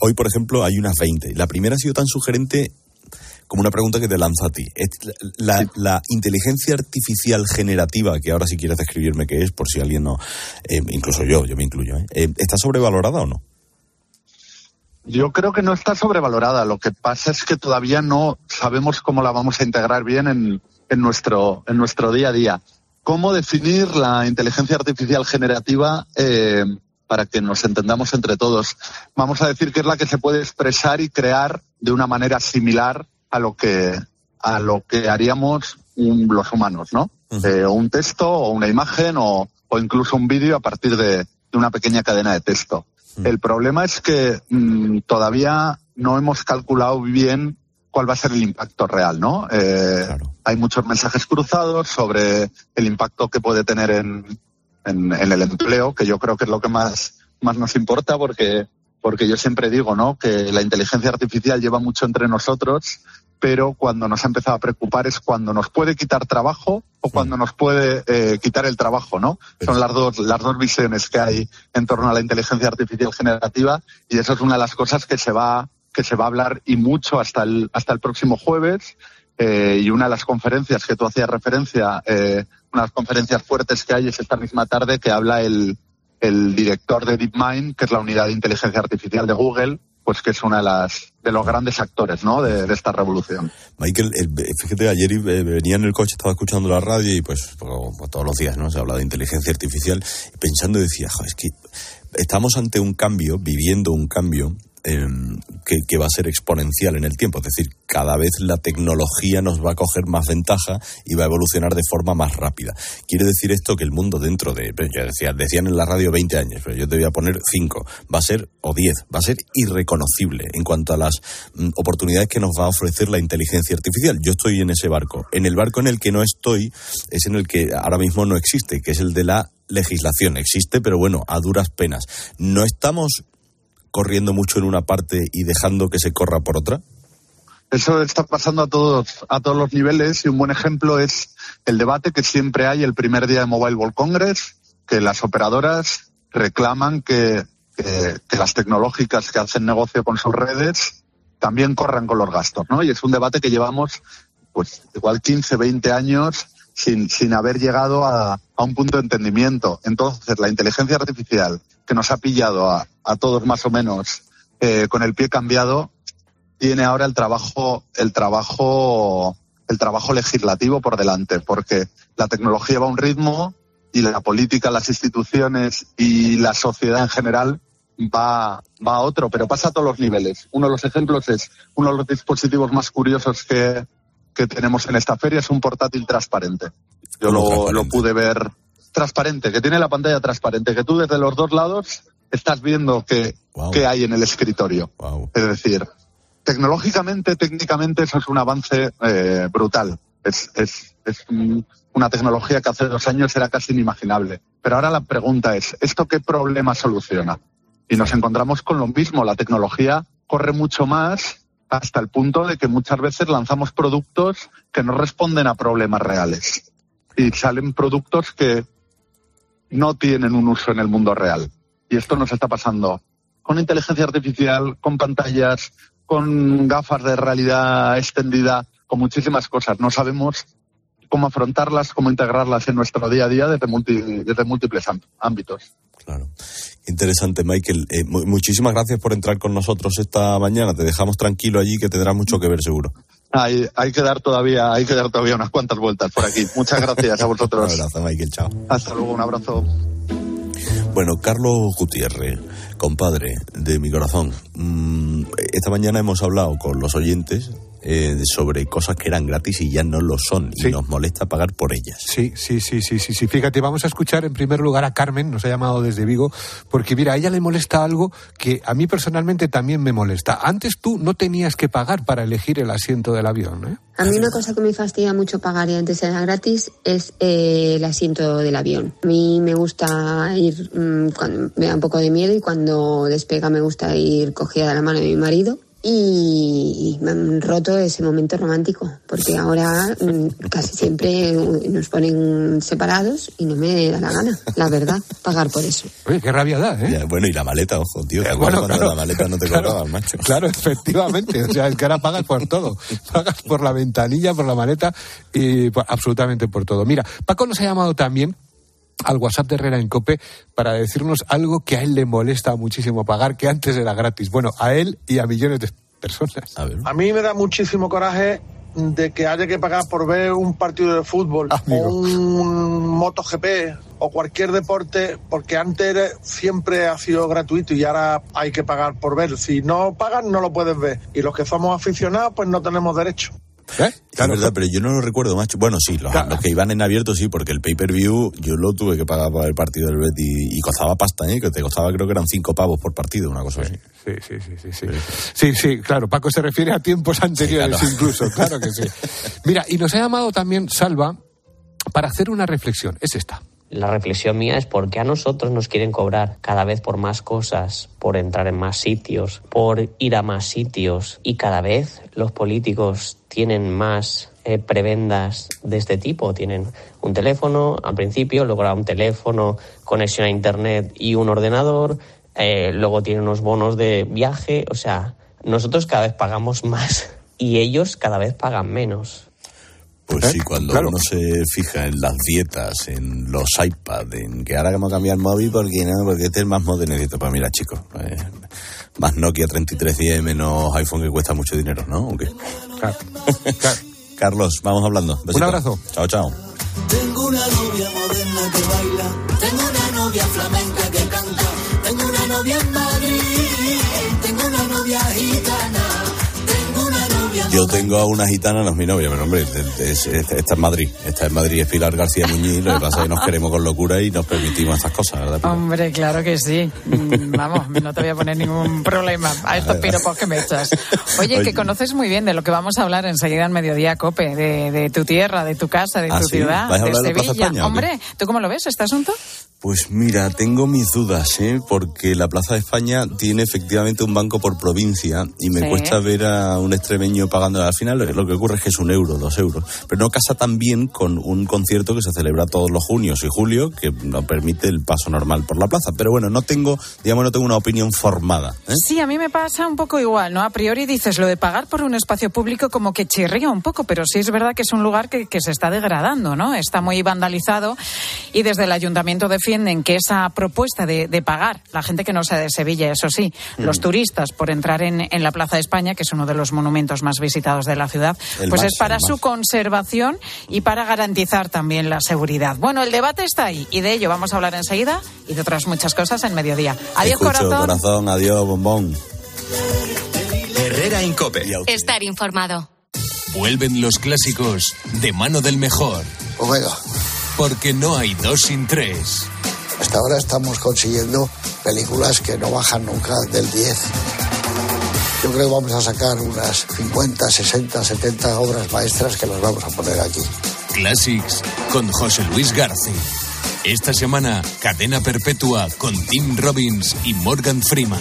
hoy por ejemplo hay unas 20. La primera ha sido tan sugerente como una pregunta que te lanzo a ti. La, inteligencia artificial generativa, que ahora si quieres describirme qué es, por si alguien no, em, incluso yo, yo me incluyo, ¿eh? Em, ¿está sobrevalorada o no? Yo creo que no está sobrevalorada. Lo que pasa es que todavía no sabemos cómo la vamos a integrar bien en, en, nuestro, en nuestro día a día. ¿Cómo definir la inteligencia artificial generativa eh, para que nos entendamos entre todos? Vamos a decir que es la que se puede expresar y crear de una manera similar a lo que, a lo que haríamos los humanos, ¿no? Eh, un texto o una imagen o, o incluso un vídeo a partir de, de una pequeña cadena de texto. Mm. El problema es que mm, todavía no hemos calculado bien cuál va a ser el impacto real, ¿no? Eh, hay muchos mensajes cruzados sobre el impacto que puede tener en, en, el empleo, que yo creo que es lo que más, más nos importa, porque, porque yo siempre digo, ¿no? Que la inteligencia artificial lleva mucho entre nosotros pero cuando nos ha empezado a preocupar es cuando nos puede quitar trabajo o mm. cuando nos puede eh, quitar el trabajo, ¿no? Son las dos, las dos visiones que hay en torno a la inteligencia artificial generativa y eso es una de las cosas que se va, que se va a hablar y mucho hasta el, hasta el próximo jueves. Eh, y una de las conferencias que tú hacías referencia, eh, una de las conferencias fuertes que hay es esta misma tarde que habla el, el director de DeepMind, que es la unidad de inteligencia artificial de Google, pues que es una de las de los grandes actores ¿no? de, esta revolución. Michael, fíjate, ayer eh, venía en el coche, estaba escuchando la radio y pues, todos los días ¿no? se habla de inteligencia artificial pensando decía, es que estamos ante un cambio, viviendo un cambio Em, que, va a ser exponencial en el tiempo. Es decir, cada vez la tecnología nos va a coger más ventaja y va a evolucionar de forma más rápida. Quiere decir esto que el mundo dentro de, yo decía, decían en la radio 20 años, pero yo te voy a poner 5, va a ser, o 10, va a ser irreconocible en cuanto a las mm, oportunidades que nos va a ofrecer la inteligencia artificial. Yo estoy en ese barco. En el barco en el que no estoy es en el que ahora mismo no existe, que es el de la legislación. Existe, pero bueno, a duras penas. No estamos corriendo mucho en una parte y dejando que se corra por otra? Eso está pasando a todos, a todos los niveles y un buen ejemplo es el debate que siempre hay el primer día de Mobile World Congress, que las operadoras reclaman que, que, las tecnológicas que hacen negocio con sus redes también corran con los gastos, ¿no? Y es un debate que llevamos, pues, igual 15, 20 años sin, sin haber llegado a, a un punto de entendimiento. Entonces, la inteligencia artificial que nos ha pillado a, a todos más o menos eh, con el pie cambiado, tiene ahora el trabajo, el trabajo, el trabajo legislativo por delante, porque la tecnología va a un ritmo y la política, las instituciones y la sociedad en general va, va a otro, pero pasa a todos los niveles. Uno de los ejemplos es uno de los dispositivos más curiosos que, que tenemos en esta feria es un portátil transparente. Yo lo, lo, pude ver transparente, que tiene la pantalla transparente, que tú desde los dos lados estás viendo qué, hay en el escritorio. Es decir, tecnológicamente, técnicamente, eso es un avance eh, brutal. Es, es, es una tecnología que hace dos años era casi inimaginable. Pero ahora la pregunta es, ¿esto qué problema soluciona? Y nos encontramos con lo mismo. La tecnología corre mucho más hasta el punto de que muchas veces lanzamos productos que no responden a problemas reales. Y salen productos que no tienen un uso en el mundo real. Y esto nos está pasando con inteligencia artificial, con pantallas, con gafas de realidad extendida, con muchísimas cosas. No sabemos cómo afrontarlas, cómo integrarlas en nuestro día a día desde, múltiples ámbitos. Claro. Interesante, Michael. Eh, muchísimas gracias por entrar con nosotros esta mañana. Te dejamos tranquilo allí, que tendrá mucho que ver, seguro. Hay, hay que dar todavía, hay que dar todavía unas cuantas vueltas por aquí. Muchas gracias a vosotros. un abrazo, Michael. Chao. Hasta luego, un abrazo. Bueno, Carlos Gutiérrez, compadre de mi corazón, mm, esta mañana hemos hablado con los oyentes eh, sobre cosas que eran gratis y ya no lo son y nos molesta pagar por ellas. Sí, sí, sí, sí, sí, sí. Fíjate, vamos a escuchar en primer lugar a Carmen, nos ha llamado desde Vigo, porque mira, a ella le molesta algo que a mí personalmente también me molesta. Antes tú no tenías que pagar para elegir el asiento del avión, ¿eh? A mí una cosa que me fastidia mucho pagar y antes era gratis es eh, el asiento del avión. A mí me gusta ir mm, cuando me da un poco de miedo y cuando despega me gusta ir cogida de la mano de mi marido y me han roto ese momento romántico, porque ahora mm, casi siempre nos ponen separados y no me da la gana, la verdad, pagar por eso. Oye, qué rabia da, ¿eh? bueno, y la maleta, ojo, tío, ¿te bueno, cuando la maleta no te claro, macho? Claro, efectivamente, o sea, es que ahora pagas por todo, pagas por la ventanilla, por la maleta y absolutamente por todo. Mira, Paco nos ha llamado también al WhatsApp de Herrera en Cope para decirnos algo que a él le molesta muchísimo pagar, que antes era gratis. Bueno, a él y a millones de personas. A, mí me da muchísimo coraje de que haya que pagar por ver un partido de fútbol o un MotoGP o cualquier deporte, porque antes siempre ha sido gratuito y ahora hay que pagar por ver. Si no pagan, no lo puedes ver. Y los que somos aficionados, pues no tenemos derecho. ¿Eh? Es verdad, pero yo no lo recuerdo, macho. Bueno, sí, los, que iban en abierto sí, porque el pay-per-view yo lo tuve que pagar para el partido del Betty y costaba pasta, ¿eh? Que te costaba creo que eran cinco pavos por partido, una cosa así. Sí, sí, sí, sí, sí. Sí, sí, claro, Paco se refiere a tiempos anteriores incluso, claro que sí. Mira, y nos ha llamado también Salva para hacer una reflexión. Es esta. La reflexión mía es por qué a nosotros nos quieren cobrar cada vez por más cosas, por entrar en más sitios, por ir a más sitios y cada vez los políticos tienen más eh, prebendas de este tipo. Tienen un teléfono al principio, luego un teléfono, conexión a internet y un ordenador, eh, luego tienen unos bonos de viaje. O sea, nosotros cada vez pagamos más y ellos cada vez pagan menos. Pues ¿Eh? sí, cuando uno se fija en las dietas, en los iPads, en que ahora vamos a cambiar el móvil porque no, porque este es más moderno. Pues mira, chicos, más Nokia 3310 menos iPhone que cuesta mucho dinero, ¿no? Carlos, vamos hablando. Un abrazo. Chao, chao. Tengo una novia moderna que baila, tengo una novia flamenca que canta, tengo una novia en Madrid, tengo una novia gitana. Yo tengo a una gitana, no es mi novia, pero hombre, esta es Madrid. Esta es Madrid, es Pilar García Muñiz. Lo que pasa es que nos queremos con locura y nos permitimos estas cosas, ¿verdad? Hombre, claro que sí. Vamos, no te voy a poner ningún problema a estos piropos que me echas. Oye, que conoces muy bien de lo que vamos a hablar enseguida en Mediodía Cope, de, tu tierra, de tu casa, de ¿Ah, tu ciudad, de Sevilla. Hombre, ¿tú cómo lo ves este asunto? Pues mira, tengo mis dudas, ¿eh? porque la Plaza de España tiene efectivamente un banco por provincia y me cuesta ver a un extremeño pagando. Al final lo que ocurre es que es un euro, dos euros, pero no casa tan bien con un concierto que se celebra todos los junios y julio que no permite el paso normal por la plaza. Pero bueno, no tengo, digamos, no tengo una opinión formada. ¿eh? Sí, a mí me pasa un poco igual, ¿no? A priori dices lo de pagar por un espacio público como que chirría un poco, pero sí es verdad que es un lugar que, que se está degradando, ¿no? Está muy vandalizado y desde el ayuntamiento de defienden que esa propuesta de, pagar, la gente que no sea de Sevilla, eso sí, mm. los turistas por entrar en, la Plaza de España, que es uno de los monumentos más visitados de la ciudad, pues es para su conservación y para garantizar también la seguridad. Bueno, el debate está ahí y de ello vamos a hablar enseguida y de otras muchas cosas en mediodía. Adiós, corazón. corazón. Adiós, bombón. Herrera Incope. Estar informado. Vuelven los clásicos de mano del mejor. Omega porque no hay dos sin tres. Hasta ahora estamos consiguiendo películas que no bajan nunca del 10. Yo creo que vamos a sacar unas 50, 60, 70 obras maestras que las vamos a poner aquí. Classics con José Luis García. Esta semana, Cadena Perpetua con Tim Robbins y Morgan Freeman.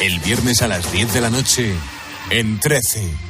El viernes a las 10 de la noche, en 13.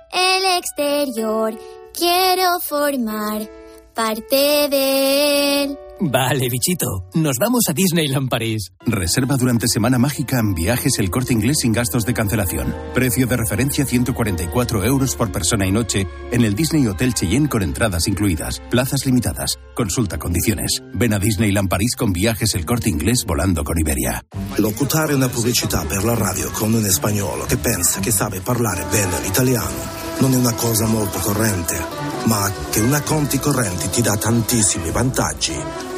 el exterior. Quiero formar parte de él. Vale, bichito. Nos vamos a Disneyland París. Reserva durante Semana Mágica en viajes el corte inglés sin gastos de cancelación. Precio de referencia 144 euros por persona y noche en el Disney Hotel Cheyenne con entradas incluidas. Plazas limitadas. Consulta condiciones. Ven a Disneyland París con viajes el corte inglés volando con Iberia. Locutare una pubblicità per la radio con un spagnolo che pensa che sabe parlare bene l'italiano non è una cosa molto corrente, ma che una conti correnti ti dà tantissimi vantaggi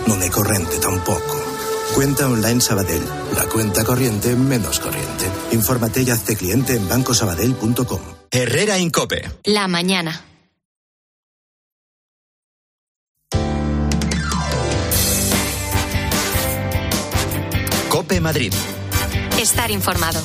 non è corrente tampoco. Cuenta online Sabadell, la cuenta corriente menos corriente. Infórmate y hazte cliente en bancosabadell.com. Herrera Incope. La mañana. Cope Madrid. Estar informado.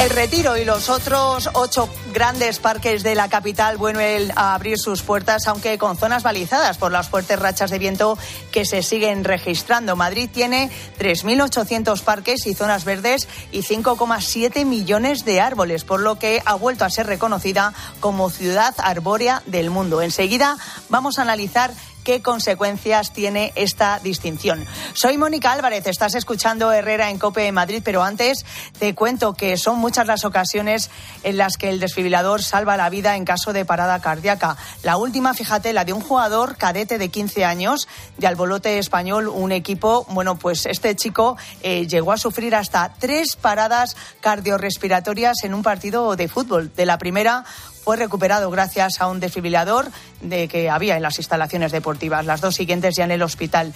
El Retiro y los otros ocho grandes parques de la capital vuelven a abrir sus puertas, aunque con zonas balizadas por las fuertes rachas de viento que se siguen registrando. Madrid tiene 3.800 parques y zonas verdes y 5,7 millones de árboles, por lo que ha vuelto a ser reconocida como ciudad arbórea del mundo. Enseguida vamos a analizar qué consecuencias tiene esta distinción. Soy Mónica Álvarez, estás escuchando Herrera en Cope de Madrid, pero antes te cuento que son muchas las ocasiones en las que el desfibrilador salva la vida en caso de parada cardíaca. La última, fíjate, la de un jugador cadete de 15 años de Albolote Español, un equipo, bueno, pues este chico eh, llegó a sufrir hasta tres paradas cardiorrespiratorias en un partido de fútbol. De la primera fue recuperado gracias a un desfibrilador de que había en las instalaciones deportivas. Las dos siguientes ya en el hospital.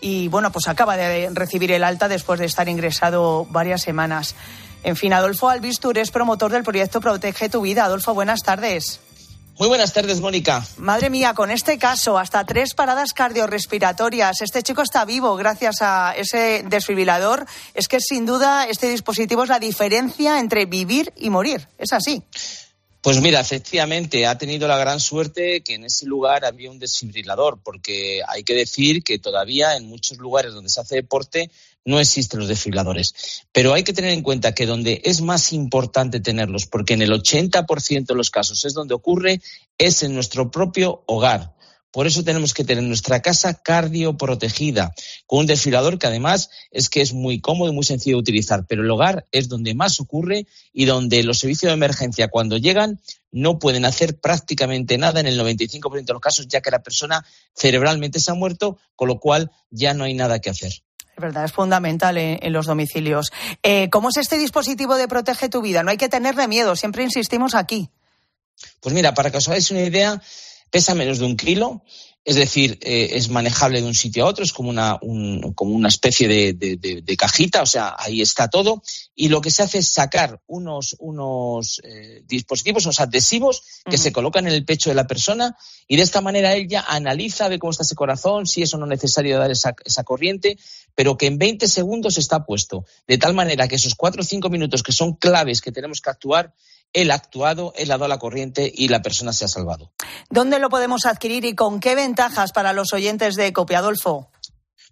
Y bueno, pues acaba de recibir el alta después de estar ingresado varias semanas. En fin, Adolfo Albistur es promotor del proyecto Protege tu Vida. Adolfo, buenas tardes. Muy buenas tardes, Mónica. Madre mía, con este caso, hasta tres paradas cardiorrespiratorias. Este chico está vivo gracias a ese desfibrilador. Es que sin duda este dispositivo es la diferencia entre vivir y morir. Es así. Pues mira, efectivamente, ha tenido la gran suerte que en ese lugar había un desfibrilador, porque hay que decir que todavía en muchos lugares donde se hace deporte no existen los desfibriladores. Pero hay que tener en cuenta que donde es más importante tenerlos, porque en el 80% de los casos es donde ocurre, es en nuestro propio hogar. Por eso tenemos que tener nuestra casa cardioprotegida, con un desfibrilador que además es que es muy cómodo y muy sencillo de utilizar. Pero el hogar es donde más ocurre y donde los servicios de emergencia cuando llegan no pueden hacer prácticamente nada en el 95% de los casos, ya que la persona cerebralmente se ha muerto, con lo cual ya no hay nada que hacer. Es verdad, es fundamental en, los domicilios. Eh, ¿Cómo es este dispositivo de Protege tu Vida? No hay que tenerle miedo, siempre insistimos aquí. Pues mira, para que os hagáis una idea, pesa menos de un kilo, es decir, eh, es manejable de un sitio a otro, es como una, como una especie de, cajita, o sea, ahí está todo. Y lo que se hace es sacar unos, unos eh, dispositivos, unos adhesivos que se colocan en el pecho de la persona y de esta manera ella analiza, ve cómo está ese corazón, si es o no necesario dar esa, esa corriente, pero que en 20 segundos está puesto. De tal manera que esos cuatro o cinco minutos que son claves que tenemos que actuar, él ha actuado, él ha dado la corriente y la persona se ha salvado. ¿Dónde lo podemos adquirir y con qué ventajas para los oyentes de Copiadolfo?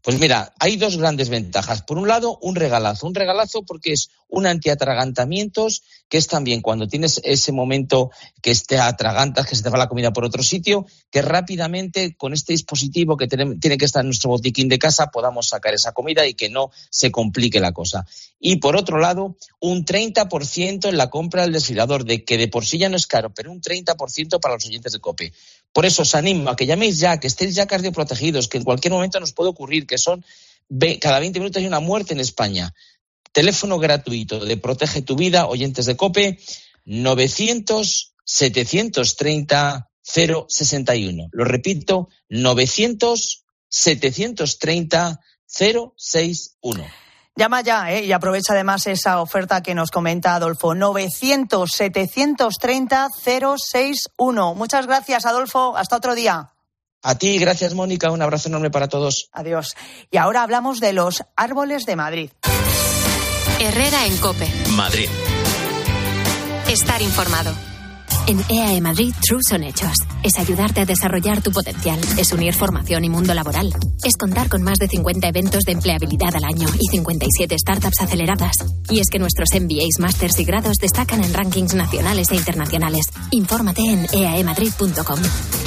Pues mira, hay dos grandes ventajas. Por un lado, un regalazo. Un regalazo porque es un antiatragantamientos, que es también cuando tienes ese momento que te atragantas, que se te va la comida por otro sitio, que rápidamente con este dispositivo que tiene, que estar en nuestro botiquín de casa podamos sacar esa comida y que no se complique la cosa. Y por otro lado, un 30% en la compra del desfilador, de que de por sí ya no es caro, pero un 30% para los oyentes de COPE. Por eso os animo a que llaméis ya, que estéis ya cardioprotegidos, que en cualquier momento nos puede ocurrir, que son cada 20 minutos hay una muerte en España. Teléfono gratuito de Protege tu Vida, oyentes de COPE, 900 730 061. Lo repito, 900 730 061. Llama ya ¿eh? y aprovecha además esa oferta que nos comenta Adolfo. 900-730-061. Muchas gracias, Adolfo. Hasta otro día. A ti, gracias, Mónica. Un abrazo enorme para todos. Adiós. Y ahora hablamos de los árboles de Madrid. Herrera en Cope. Madrid. Estar informado. En EAE Madrid, True son hechos. Es ayudarte a desarrollar tu potencial. Es unir formación y mundo laboral. Es contar con más de 50 eventos de empleabilidad al año y 57 startups aceleradas. Y es que nuestros MBAs, másters y grados destacan en rankings nacionales e internacionales. Infórmate en eaemadrid.com.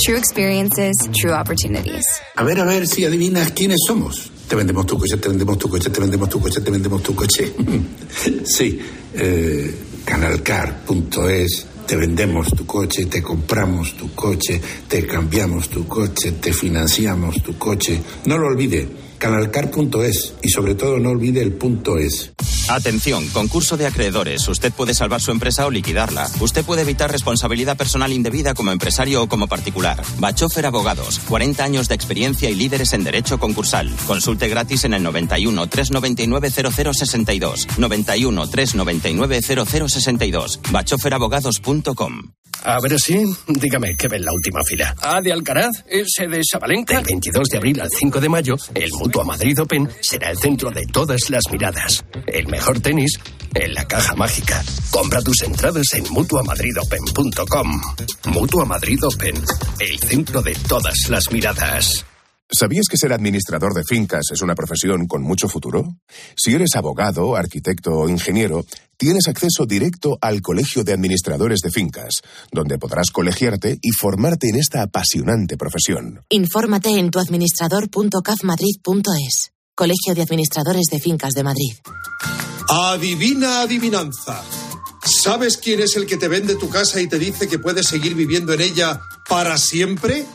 True experiences, true opportunities. A ver, a ver si adivinas quiénes somos. Te vendemos tu coche, te vendemos tu coche, te vendemos tu coche, te vendemos tu coche. sí, eh, canalcar.es te vendemos tu coche, te compramos tu coche, te cambiamos tu coche, te financiamos tu coche. No lo olvide, canalcar.es y sobre todo no olvide el punto es. Atención, concurso de acreedores. Usted puede salvar su empresa o liquidarla. Usted puede evitar responsabilidad personal indebida como empresario o como particular. Bachofer Abogados, 40 años de experiencia y líderes en derecho concursal. Consulte gratis en el 91 399 0062. 91 399 0062. bachoferabogados.com. A ver si, dígame, ¿qué ve en la última fila? ¿A de Alcaraz? ¿Ese de Sabalenka? Del 22 de abril al 5 de mayo, el Mutua Madrid Open será el centro de todas las miradas. El mejor tenis en la caja mágica. Compra tus entradas en mutuamadridopen.com. Mutua Madrid Open, el centro de todas las miradas. ¿Sabías que ser administrador de fincas es una profesión con mucho futuro? Si eres abogado, arquitecto o ingeniero, tienes acceso directo al Colegio de Administradores de Fincas, donde podrás colegiarte y formarte en esta apasionante profesión. Infórmate en tuadministrador.cafmadrid.es. Colegio de Administradores de Fincas de Madrid. Adivina adivinanza. ¿Sabes quién es el que te vende tu casa y te dice que puedes seguir viviendo en ella para siempre?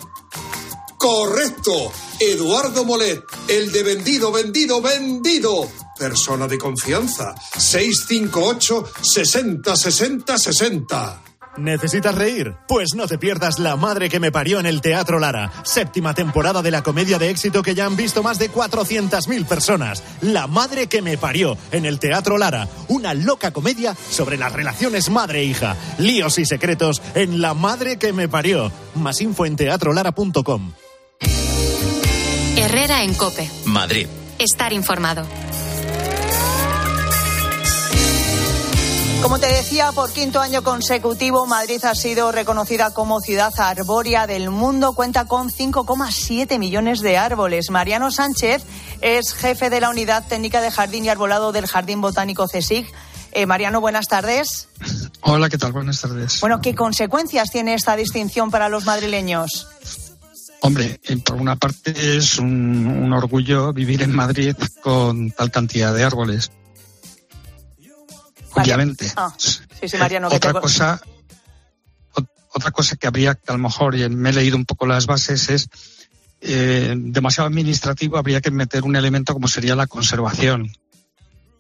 Correcto. Eduardo Molet, el de vendido, vendido, vendido. Persona de confianza. 658 60 60 60. ¿Necesitas reír? Pues no te pierdas La Madre que me parió en el Teatro Lara, séptima temporada de la comedia de éxito que ya han visto más de 400.000 personas. La Madre que me parió en el Teatro Lara, una loca comedia sobre las relaciones madre-hija, líos y secretos en La Madre que me parió. Más info en teatrolara.com. Herrera en Cope. Madrid. Estar informado. Como te decía, por quinto año consecutivo, Madrid ha sido reconocida como ciudad arbórea del mundo. Cuenta con 5,7 millones de árboles. Mariano Sánchez es jefe de la Unidad Técnica de Jardín y Arbolado del Jardín Botánico CSIC. Eh, Mariano, buenas tardes. Hola, ¿qué tal? Buenas tardes. Bueno, ¿qué consecuencias tiene esta distinción para los madrileños? Hombre, eh, por una parte es un, un orgullo vivir en Madrid con tal cantidad de árboles. Obviamente. Ah, sí, sí, Mariano. que otra te- cosa, ot- otra cosa que habría que a lo mejor, y me he leído un poco las bases, es eh, demasiado administrativo, habría que meter un elemento como sería la conservación.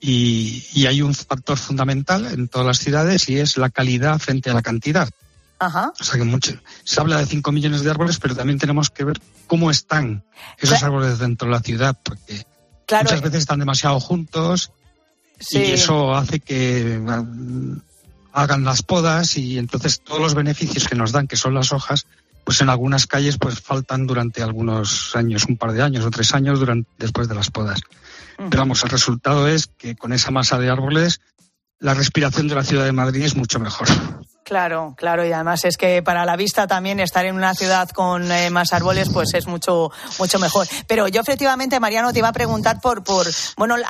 Y, y hay un factor fundamental en todas las ciudades y es la calidad frente a la cantidad. Ajá. O sea que mucho, se habla de 5 millones de árboles, pero también tenemos que ver cómo están esos árboles dentro de la ciudad, porque Claro, muchas eh. veces están demasiado juntos Sí. y eso hace que mm, hagan las podas y entonces todos los beneficios que nos dan, que son las hojas, pues en algunas calles pues faltan durante algunos años, un par de años o tres años durante, después de las podas. Pero vamos, el resultado es que con esa masa de árboles la respiración de la ciudad de Madrid es mucho mejor. Claro, claro, y además es que para la vista también estar en una ciudad con eh, más árboles pues es mucho mucho mejor. Pero yo efectivamente, Mariano, te iba a preguntar por por bueno la,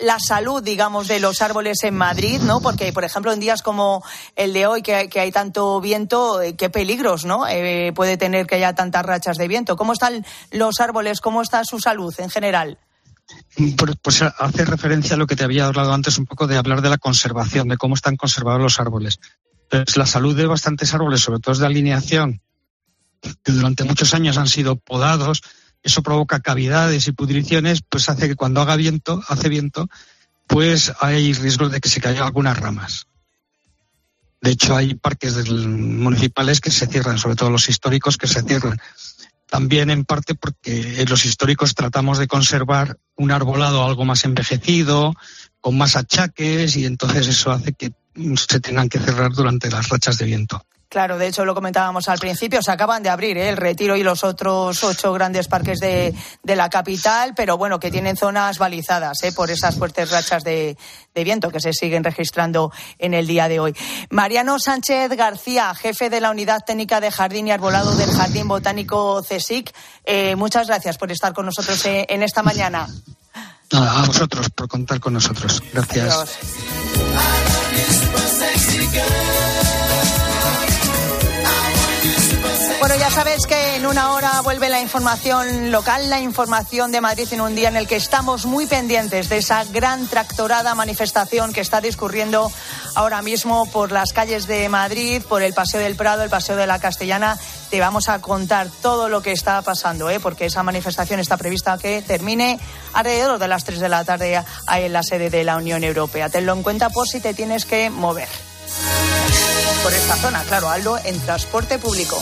la- salud, digamos, de los árboles en Madrid, ¿no? Porque, por ejemplo, en días como el de hoy, que, que hay tanto viento, eh, qué peligros, ¿no? Eh, puede tener que haya tantas rachas de viento. ¿Cómo están los árboles? ¿Cómo está su salud en general? Pues hace referencia a lo que te había hablado antes un poco de hablar de la conservación, de cómo están conservados los árboles. Pues la salud de bastantes árboles, sobre todo de alineación, que durante muchos años han sido podados, eso provoca cavidades y pudriciones, pues hace que cuando haga viento, hace viento, pues hay riesgo de que se caigan algunas ramas. De hecho, hay parques municipales que se cierran, sobre todo los históricos que se cierran. También en parte porque los históricos tratamos de conservar un arbolado algo más envejecido, con más achaques, y entonces eso hace que se tengan que cerrar durante las rachas de viento. Claro, de hecho lo comentábamos al principio, se acaban de abrir ¿eh? el Retiro y los otros ocho grandes parques de, la capital, pero bueno, que tienen zonas balizadas ¿eh? por esas fuertes rachas de, viento que se siguen registrando en el día de hoy. Mariano Sánchez García, jefe de la Unidad Técnica de Jardín y Arbolado del Jardín Botánico CSIC, eh, muchas gracias por estar con nosotros en esta mañana. a vosotros por contar con nosotros. Gracias. Bueno, ya sabes que en una hora vuelve la información local, la información de Madrid en un día en el que estamos muy pendientes de esa gran tractorada manifestación que está discurriendo ahora mismo por las calles de Madrid, por el Paseo del Prado, el Paseo de la Castellana. Te vamos a contar todo lo que está pasando, ¿eh? porque esa manifestación está prevista que termine alrededor de las 3 de la tarde en la sede de la Unión Europea. Tenlo en cuenta por si te tienes que mover por esta zona. Claro, algo en transporte público.